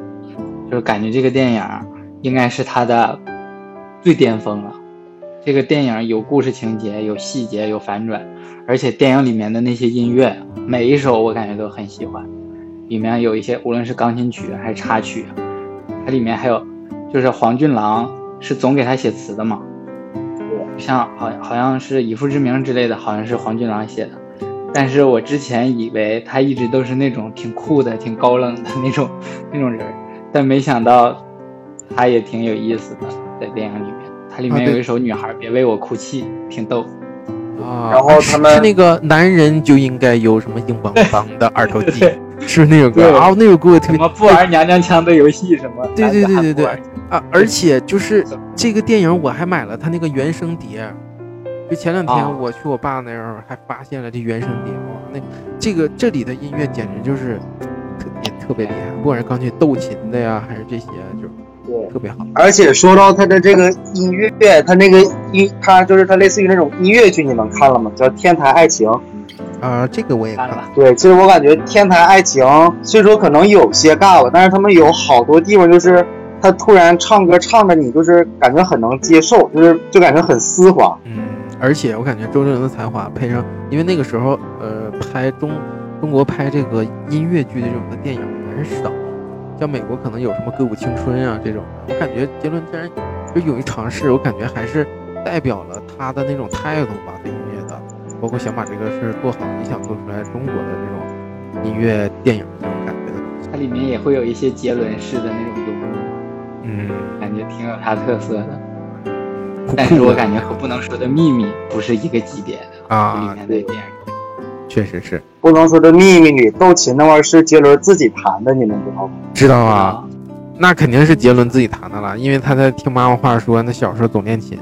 就是感觉这个电影应该是他的最巅峰了。这个电影有故事情节，有细节，有反转，而且电影里面的那些音乐，每一首我感觉都很喜欢。里面有一些无论是钢琴曲还是插曲，它里面还有就是黄俊郎是总给他写词的嘛，像好好像是以父之名之类的，好像是黄俊郎写的。但是我之前以为他一直都是那种挺酷的、挺高冷的那种 那种人，但没想到他也挺有意思的，在电影里面。它里面有一首《女孩别为我哭泣》，挺逗。啊，然后他们是那个男人就应该有什么硬邦邦的二头肌，是那首歌对啊？那首歌我特别什么不玩娘娘腔的游戏什么？对对对对对啊！而且就是这个电影，我还买了他那个原声碟。就前两啊天我去我爸那儿，还发现了这原声碟，哇，那这个这里的音乐简直就是特别特别厉害，不管是钢琴、斗琴的呀，还是这些，就对特别好。而且说到他的这个音乐，他那个音，他就是他类似于那种音乐剧，你们看了吗？叫《天台爱情》。啊，这个我也看看了。对，其实我感觉《天台爱情》虽说可能有些尬吧，但是他们有好多地方就是他突然唱歌唱的你就是感觉很能接受，就是就感觉很丝滑。嗯，而且我感觉周杰伦的才华配上，因为那个时候呃拍中中国拍这个音乐剧的这种的电影还是少，像美国可能有什么《歌舞青春》啊这种的，我感觉杰伦竟然就勇于尝试，我感觉还是代表了他的那种态度吧，对音乐的，包括想把这个事儿做好，你想做出来中国的这种音乐电影的这种感觉的东西。它里面也会有一些杰伦式的那种幽默，嗯，感觉挺有他特色的。但是我感觉和不能说的秘密不是一个级别的，啊里，面的电影。确实是不能说的秘密里，斗琴那玩意儿是杰伦自己弹的，你们知道吗？知道啊。那肯定是杰伦自己弹的了，因为他在听妈妈话说，那小时候总练琴，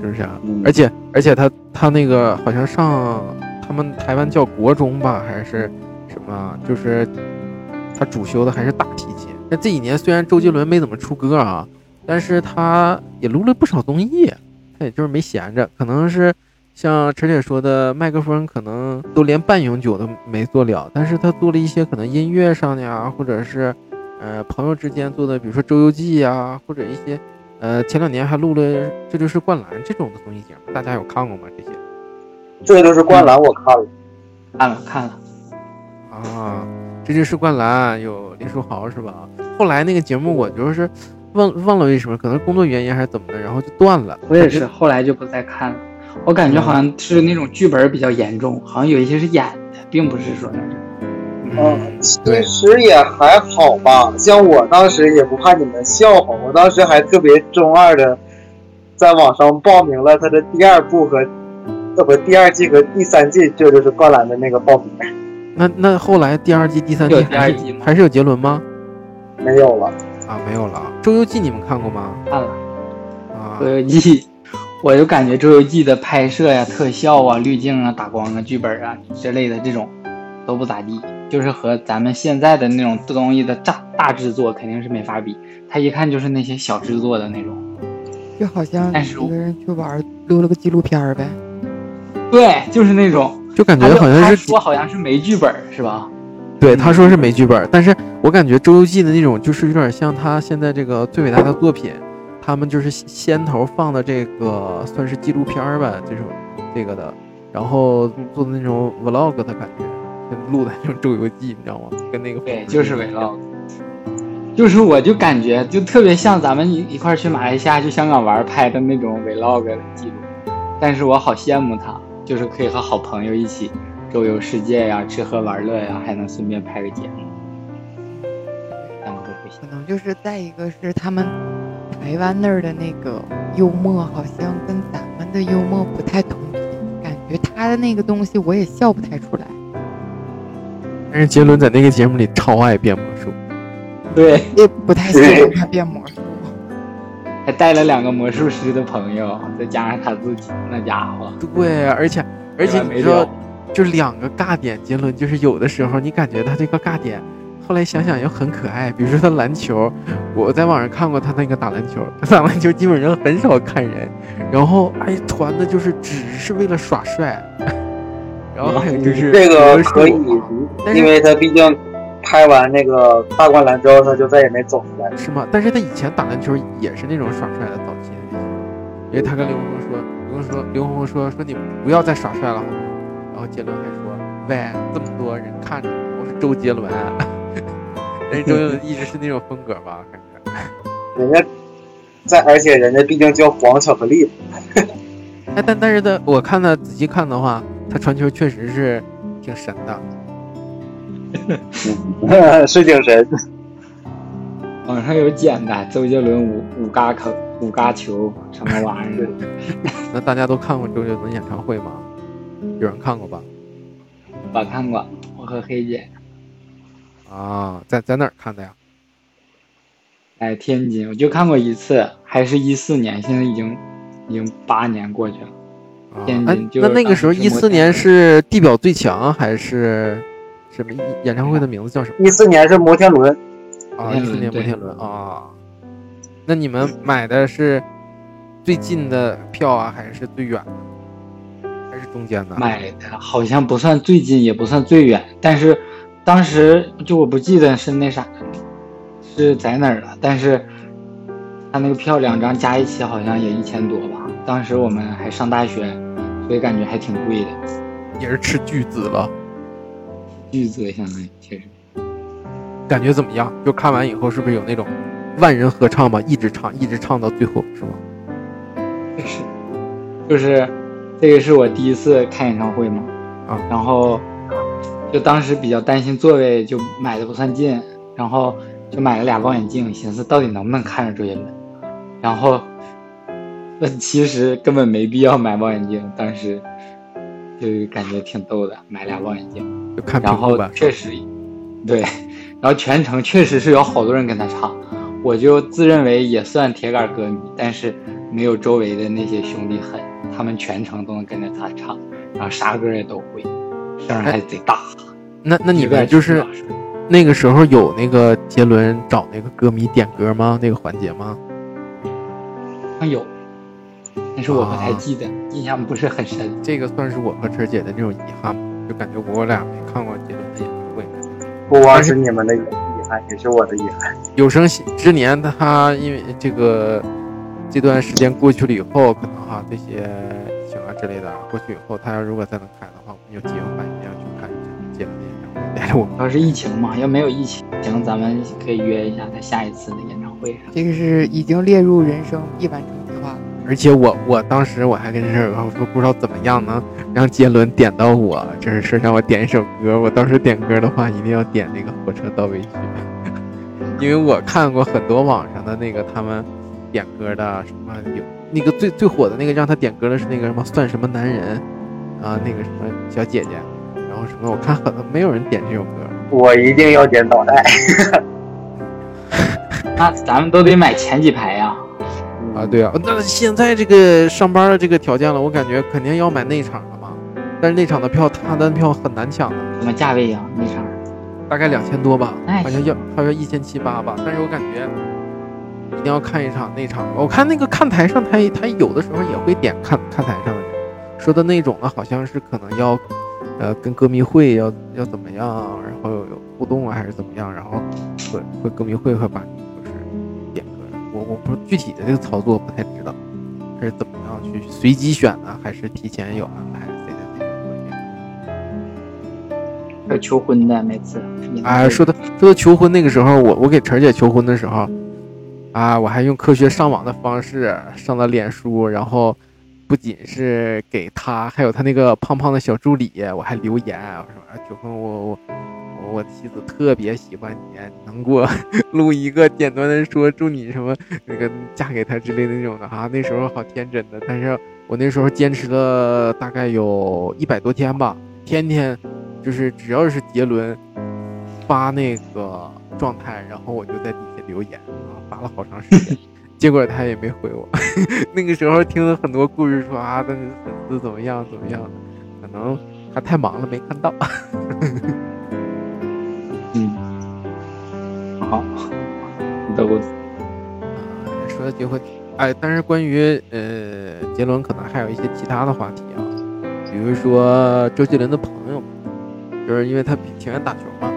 是不是啊？嗯而且而且他他那个好像上他们台湾叫国中吧，还是什么？就是他主修的还是大提琴。那这几年虽然周杰伦没怎么出歌啊，但是他也录了不少综艺，他也就是没闲着，可能是像陈姐说的，麦克风可能都连半永久都没做了，但是他做了一些可能音乐上的呀，或者是呃朋友之间做的，比如说《周游记》呀，或者一些呃前两年还录了《这就是灌篮》这种的综艺节目，大家有看过吗？这些这就是灌篮，我看了。看了看了，啊，这就是灌篮有林书豪是吧？后来那个节目我就是忘忘了为什么，可能工作原因还是怎么的，然后就断了。我也是，后来就不再看了。我感觉好像是那种剧本比较严重，好像有一些是演的，并不是说那是。嗯，其实也还好吧，像我当时也不怕你们笑话，我当时还特别中二的，在网上报名了他的第二部和呃不第二季和第三季，这就是灌篮的那个报名。那那后来第二季、第三季有第还是二季吗还是有杰伦吗？没有了。啊，没有了。《周游记》你们看过吗？看了啊《周，游记》，我就感觉《周游记》的拍摄呀、特效啊、滤镜啊、打光啊、剧本啊之类的这种都不咋地，就是和咱们现在的那种东西的大大制作肯定是没法比。他一看就是那些小制作的那种。就好像但是一个人去玩儿录了个纪录片儿呗。对，就是那种。就感觉好像是说好像是没剧本是吧？对他说是没剧本，但是我感觉《周游记》的那种就是有点像他现在这个最伟大的作品，他们就是先头放的这个算是纪录片儿吧，这种这个的，然后做的那种 vlog 的感觉，就录的那种周游记，你知道吗？跟那个对，就是 vlog。就是我就感觉就特别像咱们一一块儿去马来西亚去香港玩拍的那种 vlog 的记录，但是我好羡慕他，就是可以和好朋友一起周游世界呀、吃喝玩乐呀，还能顺便拍个节目。但我都不行可。能就是再一个是他们台湾那儿的那个幽默，好像跟咱们的幽默不太同频，感觉他的那个东西我也笑不太出来。但是杰伦在那个节目里超爱变魔术，对，也不太喜欢他变魔术。还带了两个魔术师的朋友，再加上他自己，那家伙，对，而且而且没你知道，就两个尬点，杰伦就是有的时候你感觉他这个尬点，后来想想又很可爱。比如说他篮球，我在网上看过他那个打篮球，他 打篮球基本上很少看人，然后哎团的就是只是为了耍帅，然后还有就是这个可以因为他毕竟拍完那个大灌篮之后，他就再也没走出来。是吗？但是他以前打篮球也是那种耍帅的早期的，因为他跟刘洪峰说，刘洪说刘洪峰说说你不要再耍帅了好吗？然后杰伦还说，喂，这么多人看着呢，我是周杰伦，啊但是周杰伦一直是那种风格吧，感觉。人家在，而且人家毕竟叫黄巧克力，哎，但但是他我看他仔细看的话，他传球确实是挺神的。是挺神。网上有剪的，周杰伦五五嘎球、五嘎球什么玩意儿？那大家都看过周杰伦演唱会吗？有人看过吧？我看过，我和黑姐啊，在在哪儿看的呀？在天津，我就看过一次，还是一四年，现在已经已经八年过去了。啊，哎天津，就那是那个时候一四年是地表最强还是什么演唱会的名字叫什么？一四年是摩天轮，啊，一四年摩天轮啊。那你们买的是最近的票啊，还是最远的，还是中间的？买的好像不算最近，也不算最远，但是当时就我不记得是那啥，是在哪儿了，但是他那个票两张加一起好像也一千多吧。当时我们还上大学，所以感觉还挺贵的，也是吃巨资了。巨资相当于确实。感觉怎么样？就看完以后是不是有那种万人合唱吧，一直唱一直唱到最后，是吗？是，就是这个是我第一次看演唱会嘛，啊然后就当时比较担心座位，就买的不算近，然后就买了俩望远镜，寻思到底能不能看着周杰伦，然后那其实根本没必要买望远镜，当时就感觉挺逗的，买俩望远镜，就看然后。确实，对，然后全程确实是有好多人跟他唱，我就自认为也算铁杆歌迷，但是没有周围的那些兄弟狠，他们全程都能跟着他唱，然后啥歌也都会，声儿还贼大。那那你们就是那个时候有那个杰伦找那个歌迷点歌吗？那个环节吗？啊有，但是我不太啊记得，印象不是很深。这个算是我和晨姐的那种遗憾吧，就感觉我俩没看过杰伦的演唱会。不光是你们的遗憾，也是我的遗憾。有生之年，他因为这个这段时间过去了以后，可能哈这些之类的过去以后，他要如果再能开的话，我们有机会的话一定要去看一下杰伦的演唱会，带着我们。要是疫情嘛，要没有疫情，行咱们可以约一下他下一次的演唱会。这个是已经列入人生一完成计划了。而且我我当时我还跟这儿我说不知道怎么样能让杰伦点到我，就是说让我点一首歌。我当时点歌的话，一定要点那个火车到尾曲，因为我看过很多网上的那个他们点歌的什么有那个最最火的那个让他点歌的是那个什么算什么男人啊，那个什么小姐姐，然然后什么，我看很没有人点这首歌。我一定要点倒带。那咱们都得买前几排呀。啊，对啊，那现在这个上班的这个条件了，我感觉肯定要买内场了嘛。但是内场的票，他单票很难抢的，什么价位呀？内场大概两千多吧，哎好像要好像一千七八吧。但是我感觉一定要看一场那场。我看那个看台上，他他有的时候也会点看看台上的人说的那种呢，好像是可能要呃跟歌迷会要要怎么样，然后有互动啊，还是怎么样，然后会会歌迷会会把你就是点歌。我我不具体的这个操作不太知道，是怎么样去随机选呢，还是提前有安排谁在哪个歌点？还有求婚的，每次。哎，说的说到求婚那个时候，我我给晨儿姐求婚的时候，啊，我还用科学上网的方式上了脸书，然后不仅是给他，还有他那个胖胖的小助理，我还留言，我说啊求婚我我我妻子特别喜欢你，能给我 录一个简单的说祝你什么那个嫁给他之类的那种的啊，那时候好天真的，但是我那时候坚持了大概有一百多天吧，天天就是只要是杰伦。发那个状态，然后我就在底下留言啊，发了好长时间，结果他也没回我。那个时候听了很多故事说啊，但是粉丝怎么样怎么样，可能他太忙了没看到。嗯，好，都啊，说到结婚，哎，但是关于呃杰伦，可能还有一些其他的话题啊，比如说周杰伦的朋友，就是因为他挺愿打球嘛。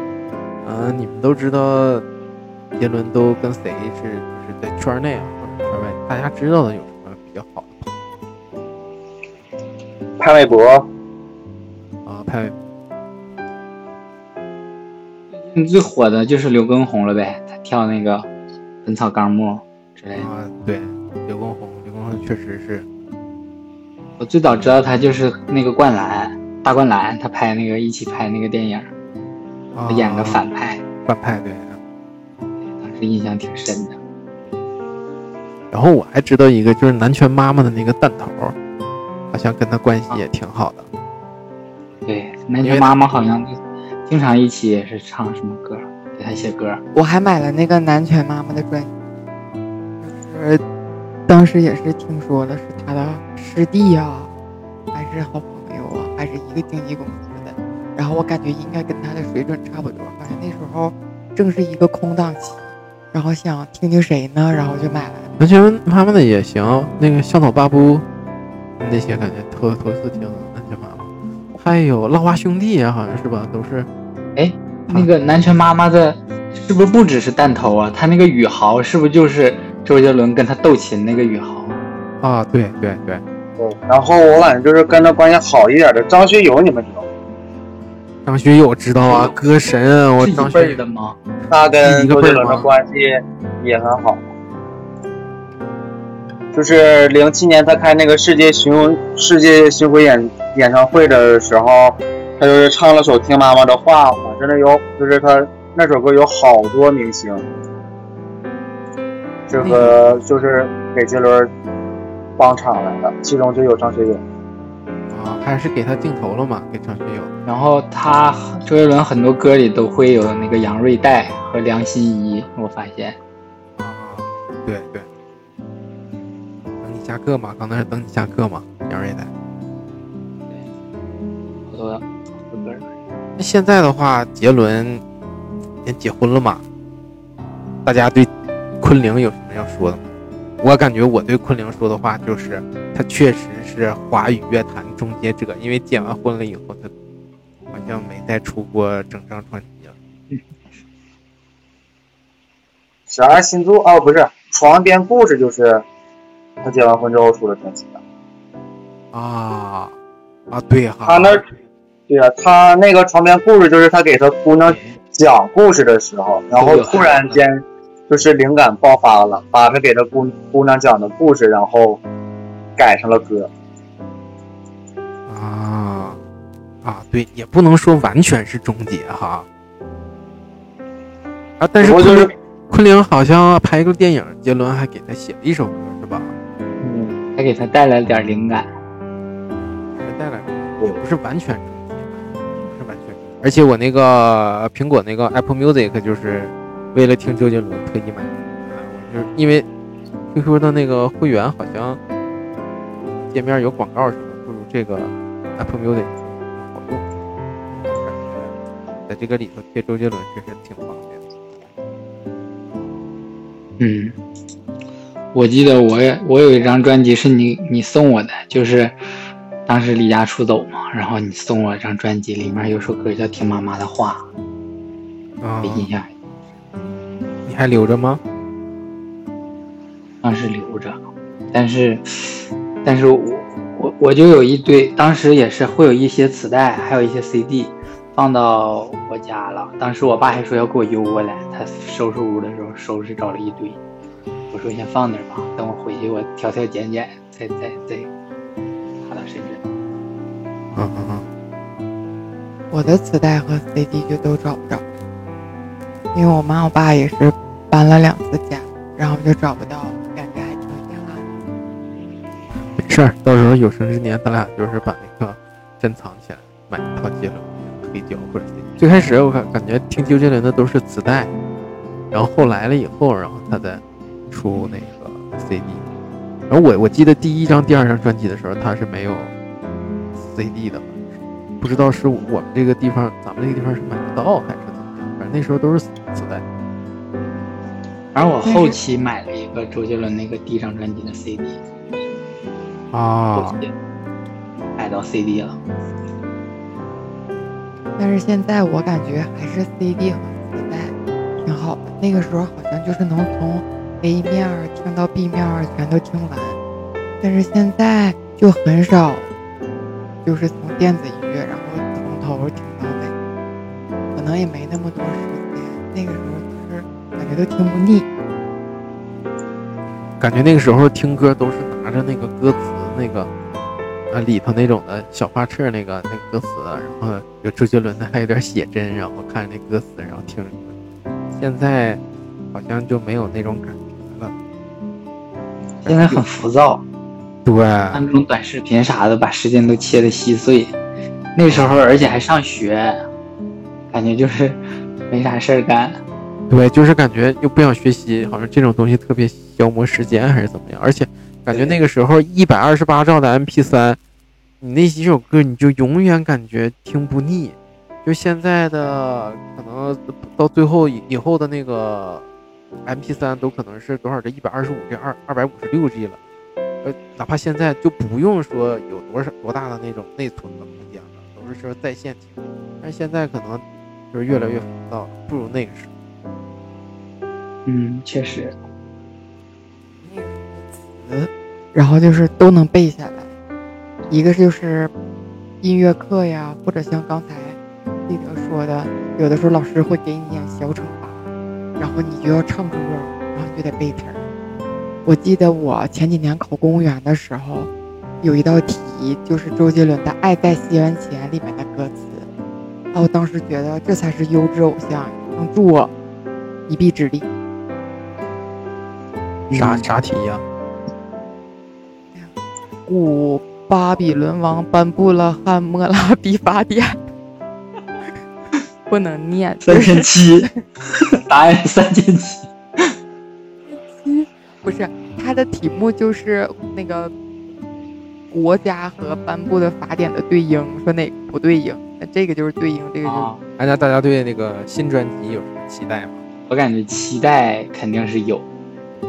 嗯，你们都知道杰伦都跟谁是就是在圈内啊或者圈外，大家知道的有什么比较好的朋友？潘玮柏，啊，潘玮柏最火的就是刘畊宏了呗，他跳那个《本草纲目》之类的。啊，对，刘畊宏，刘畊宏确实是，我最早知道他就是那个灌篮，大灌篮，他拍那个一起拍那个电影，演个反派，反派对。印象挺深的。然后我还知道一个，就是南拳妈妈的那个弹头，好像跟他关系也挺好的。对，南拳妈妈好像就经常一起也是唱什么歌，给他写歌。我还买了那个南拳妈妈的专辑，就是当时也是听说的是他的师弟啊，还是好朋友啊，还是一个经纪公司的。然后我感觉应该跟他的水准差不多，好像那时候正是一个空档期，然后想听听谁呢，然后就买了。南拳妈妈的也行，那个香草巴布那些感觉头头一次听南拳妈妈，还有浪花兄弟啊，好像是吧，都是哎，那个南拳妈妈的，是不是不只是弹头啊？他那个宇豪是不是就是周杰伦跟他斗琴那个宇豪啊？啊，对对对，对，然后我感觉就是跟他关系好一点的张学友，你们知道吗？张学友知道啊，歌神啊，我张学友的吗？他跟周杰伦的关系也很好。就是零七年他开那个世界巡世界巡回演演唱会的时候，他就是唱了首《听妈妈的话》嘛，真的有，就是他那首歌有好多明星，这个就是给杰伦帮场来的，其中就有张学友。啊，还是给他镜头了嘛，给张学友。然后他周杰伦很多歌里都会有那个杨瑞代和梁心颐，我发现。啊，对对。等你下课嘛，刚才是等你下课嘛，杨瑞代。好多好多歌。那现在的话，杰伦也结婚了嘛？大家对昆凌有什么要说的吗？我感觉我对昆凌说的话就是，他确实是华语乐坛终结者，因为结完婚了以后，他好像没再出过整张专辑了。十二星座哦，不是床边故事，就是他结完婚之后出的专辑的。啊啊，对哈，他那对啊，他那个床边故事就是他给他姑娘讲故事的时候，然后突然间就是灵感爆发了，把他给他姑姑娘讲的故事，然后改成了歌。啊啊，对，也不能说完全是终结哈。啊，但是昆不过就是凌昆凌好像拍一个电影，杰伦还给他写了一首歌，是吧？嗯，还给他带来了点灵感。还带来了，对也不是完全终结，不是完全而且我那个苹果那个 Apple Music 就是为了听周杰伦特意买的，啊我就是因为 QQ 的那个会员好像界面有广告什么，不如这个 Apple Music 好用，感觉在这个里头贴周杰伦确实挺方便的。嗯，我记得我也我有一张专辑是你你送我的，就是当时离家出走嘛，然后你送我一张专辑，里面有首歌叫《听妈妈的话啊》，，印象你还留着吗？当时留着，但是但是我我我就有一堆，当时也是会有一些磁带，还有一些 CD 放到我家了。当时我爸还说要给我邮过来，他收拾屋的时候收拾找了一堆，我说先放那儿吧，等我回去我挑挑拣拣，再再再拿到深圳。嗯嗯嗯，我的磁带和 CD 就都找不着，因为我妈我爸也是搬了两次家，然后就找不到，没事儿，到时候有生之年咱俩就是把那个珍藏起来，买一套杰伦的黑胶或者 CD。最开始我感感觉听周杰伦的都是磁带，然后后来了以后，然后他再出那个 CD。然后我我记得第一张、第二张专辑的时候，他是没有 CD 的，不知道是我们这个地方，咱们这个地方是买不到还是怎么样，反正那时候都是磁带。反正我后期买了一个周杰伦那个第一张专辑的 CD，啊后，期买到 CD 了。但是现在我感觉还是 CD 和磁带挺好的，那个时候好像就是能从 A 面听到 B 面全都听完，但是现在就很少，就是从电子音乐然后从头听到尾，可能也没那么多时间，那个时候就是感觉都听不腻。感觉那个时候听歌都是拿着那个歌词那个啊里头那种的小画册那个那个歌词，然后有周杰伦的，还有点写真，然后看着那歌词，然后听。现在好像就没有那种感觉了。现在很浮躁，对，看那种短视频啥的，把时间都切的稀碎。那时候而且还上学，感觉就是没啥事儿干。对，就是感觉又不想学习，好像这种东西特别消磨时间，还是怎么样？而且感觉那个时候一百二十八兆的 MP 3你那几首歌你就永远感觉听不腻。就现在的可能到最后以以后的那个 MP 3都可能是多少这一百二十五 G、二二百五十六 G 了。呃，哪怕现在就不用说有多少多大的那种内存的空间了，都是说在线听。但是现在可能就是越来越浮躁了，不如那个时候。嗯，确实，词，然后就是都能背下来。一个就是音乐课呀，或者像刚才记者说的，有的时候老师会给你点小惩罚，然后你就要唱歌，然后就得背词儿。我记得我前几年考公务员的时候，有一道题就是周杰伦的《爱在西元前》里面的歌词，然后我当时觉得这才是优质偶像，能助我一臂之力。啥啥题呀、古巴比伦王颁布了汉谟拉比法典，不能念，三是千七，答案是三千七。不是它的题目就是那个国家和颁布的法典的对应，说哪个不对应，那这个就是对应，这个就是、啊，大家大家对那个新专辑有什么期待吗？我感觉期待肯定是有，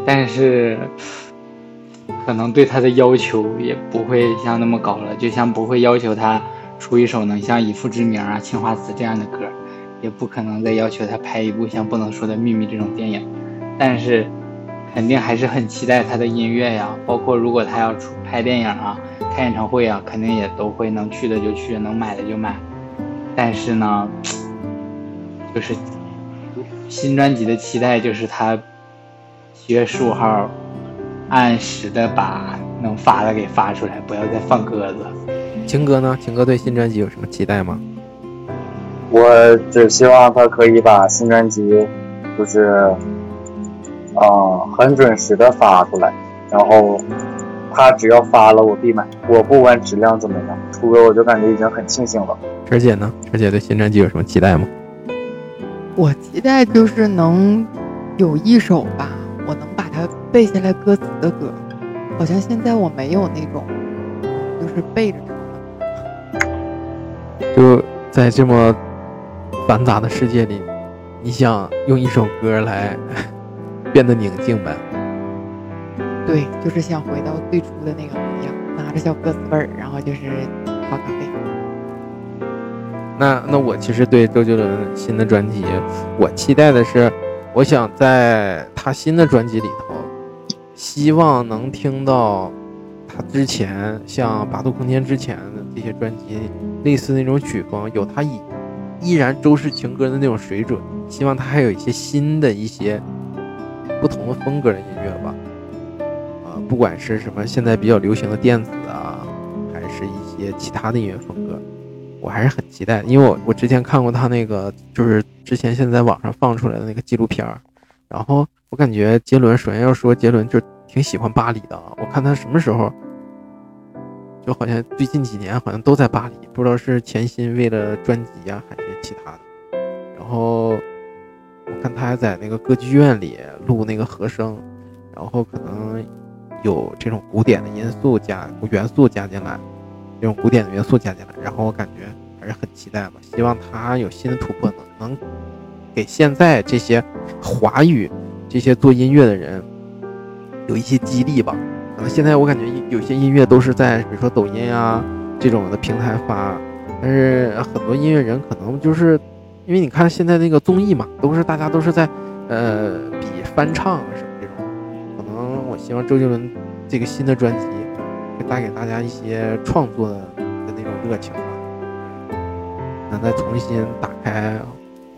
但是可能对他的要求也不会像那么高了，就像不会要求他出一首能像《以父之名》啊、《青花瓷》这样的歌，也不可能再要求他拍一部像《不能说的秘密》这种电影，但是肯定还是很期待他的音乐呀，包括如果他要出拍电影啊、开演唱会啊，肯定也都会能去的就去，能买的就买，但是呢，就是新专辑的期待就是他七月十五号按时的把能发的给发出来，不要再放鸽子。情哥呢？情哥对新专辑有什么期待吗？我只希望他可以把新专辑，就是，呃，很准时的发出来，然后他只要发了我必买，我不管质量怎么样，出歌我就感觉已经很庆幸了。晨姐呢？晨姐对新专辑有什么期待吗？我期待就是能有一首吧，背下来歌词的歌，好像现在我没有那种，就是背着唱的。就在这么繁杂的世界里，你想用一首歌来 变得宁静呗？对，就是想回到最初的那个模样，拿着小歌词本儿，然后就是泡咖啡。那那我其实对周杰伦新的专辑，我期待的是，我想在他新的专辑里头，希望能听到他之前像八度空间之前的这些专辑类似那种曲风，有他依依然周氏情歌的那种水准。希望他还有一些新的一些不同的风格的音乐吧，啊，不管是什么现在比较流行的电子啊，还是一些其他的音乐风格。我还是很期待，因为我我之前看过他那个，就是之前现在网上放出来的那个纪录片儿，然后我感觉杰伦，首先要说杰伦就挺喜欢巴黎的啊，我看他什么时候，就好像最近几年好像都在巴黎，不知道是潜心为了专辑啊，还是其他的。然后我看他还在那个歌剧院里录那个和声，然后可能有这种古典的因素加元素加进来。这种古典的元素加进来，然后我感觉还是很期待吧。希望他有新的突破，能能给现在这些华语这些做音乐的人有一些激励吧。可能现在我感觉有些音乐都是在比如说抖音啊这种的平台发，但是很多音乐人可能就是因为你看现在那个综艺嘛，都是大家都是在呃比翻唱什么这种。可能我希望周杰伦这个新的专辑会。带给大家一些创作的那种热情吧，能再重新打开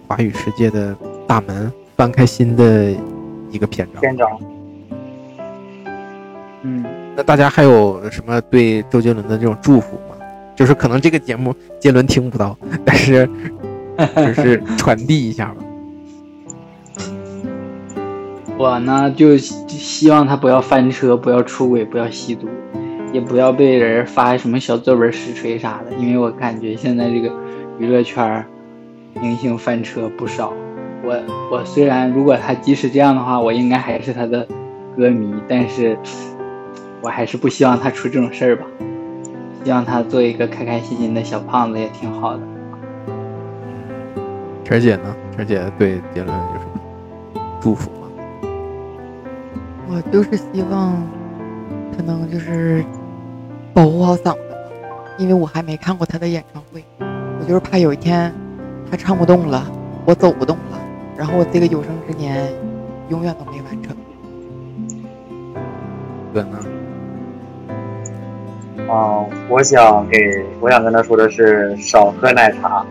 华语世界的大门，翻开新的一个篇章。篇章。嗯，那大家还有什么对周杰伦的这种祝福吗？就是可能这个节目杰伦听不到，但是就是传递一下吧。我呢就希望他不要翻车，不要出轨，不要吸毒。也不要被人发什么小作文实锤啥的，因为我感觉现在这个娱乐圈明星翻车不少。我我虽然如果他即使这样的话，我应该还是他的歌迷，但是我还是不希望他出这种事儿吧。希望他做一个开开心心的小胖子也挺好的。晨姐呢？晨姐对杰伦有什么祝福吗？我就是希望可能就是。保护好嗓子吧，因为我还没看过他的演唱会，我就是怕有一天他唱不动了，我走不动了，然后我这个有生之年永远都没完成。哥呢？啊，我想给我想跟他说的是少喝奶茶。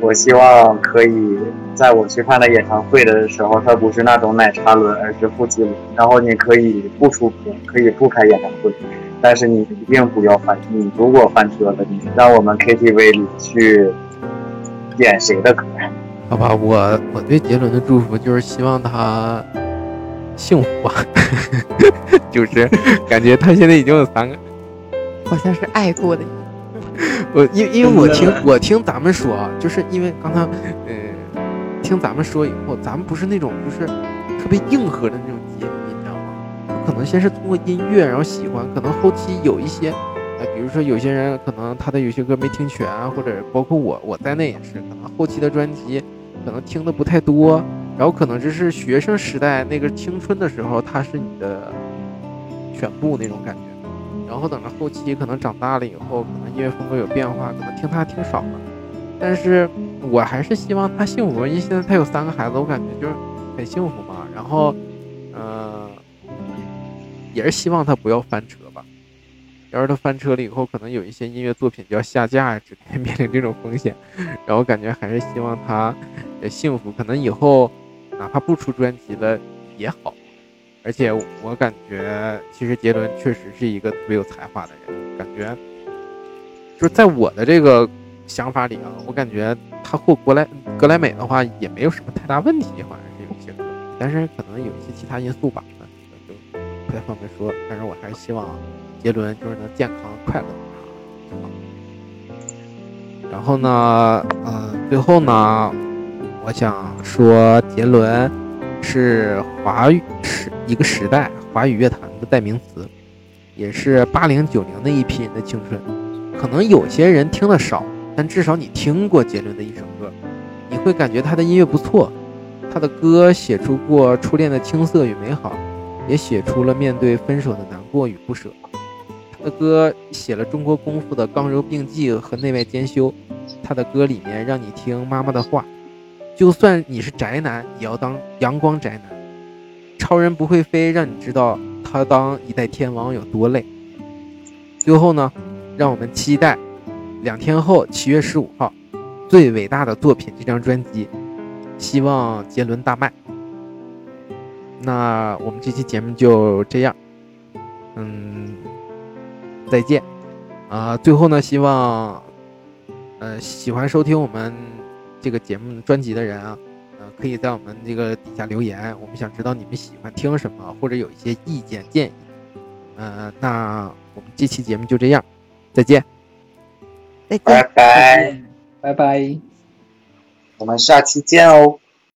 我希望可以在我去看他演唱会的时候，他不是那种奶茶轮，而是腹肌轮，然后你可以不出歌，可以不开演唱会。但是你一定不要翻，你如果翻车了，你让我们 KTV 里去点谁的歌？好吧，我我对杰伦的祝福就是希望他幸福吧，就是感觉他现在已经有三个，好像是爱过的。我因因为我听 我听咱们说啊，就是因为刚刚呃听咱们说以后，咱们不是那种就是特别硬核的那种节目。可能先是通过音乐，然后喜欢，可能后期有一些，哎，比如说有些人可能他的有些歌没听全，或者包括我我在内也是，可能后期的专辑可能听的不太多，然后可能这是学生时代那个青春的时候，他是你的全部那种感觉，然后等着后期可能长大了以后，可能音乐风格有变化，可能听他听少了，但是我还是希望他幸福，因为现在他有三个孩子，我感觉就是很幸福嘛，然后。嗯也是希望他不要翻车吧。要是他翻车了以后，可能有一些音乐作品就要下架呀，之类，面临这种风险。然后感觉还是希望他幸福。可能以后哪怕不出专辑了也好。而且我感觉，其实杰伦确实是一个特别有才华的人。感觉就是在我的这个想法里啊，我感觉他获格莱格莱美的话也没有什么太大问题，好像是有些歌，但是可能有一些其他因素吧。不太方便说，但是我还是希望杰伦就是能健康快乐。然后呢，呃，最后呢，我想说杰伦是华语是一个时代华语乐坛的代名词，也是八零九零那一批人的青春。可能有些人听的少，但至少你听过杰伦的一首歌，你会感觉他的音乐不错。他的歌写出过初恋的青涩与美好，也写出了面对分手的难过与不舍。他的歌写了中国功夫的刚柔并济和内外兼修。他的歌里面让你听妈妈的话，就算你是宅男，也要当阳光宅男。超人不会飞，让你知道他当一代天王有多累。最后呢，让我们期待两天后七月十五号最伟大的作品这张专辑。希望杰伦大卖。那我们这期节目就这样，嗯，再见。啊，最后呢，希望呃喜欢收听我们这个节目专辑的人啊，可以在我们这个底下留言，我们想知道你们喜欢听什么，或者有一些意见建议。呃，那我们这期节目就这样，再见，再见。拜拜，拜拜。我们下期见哦。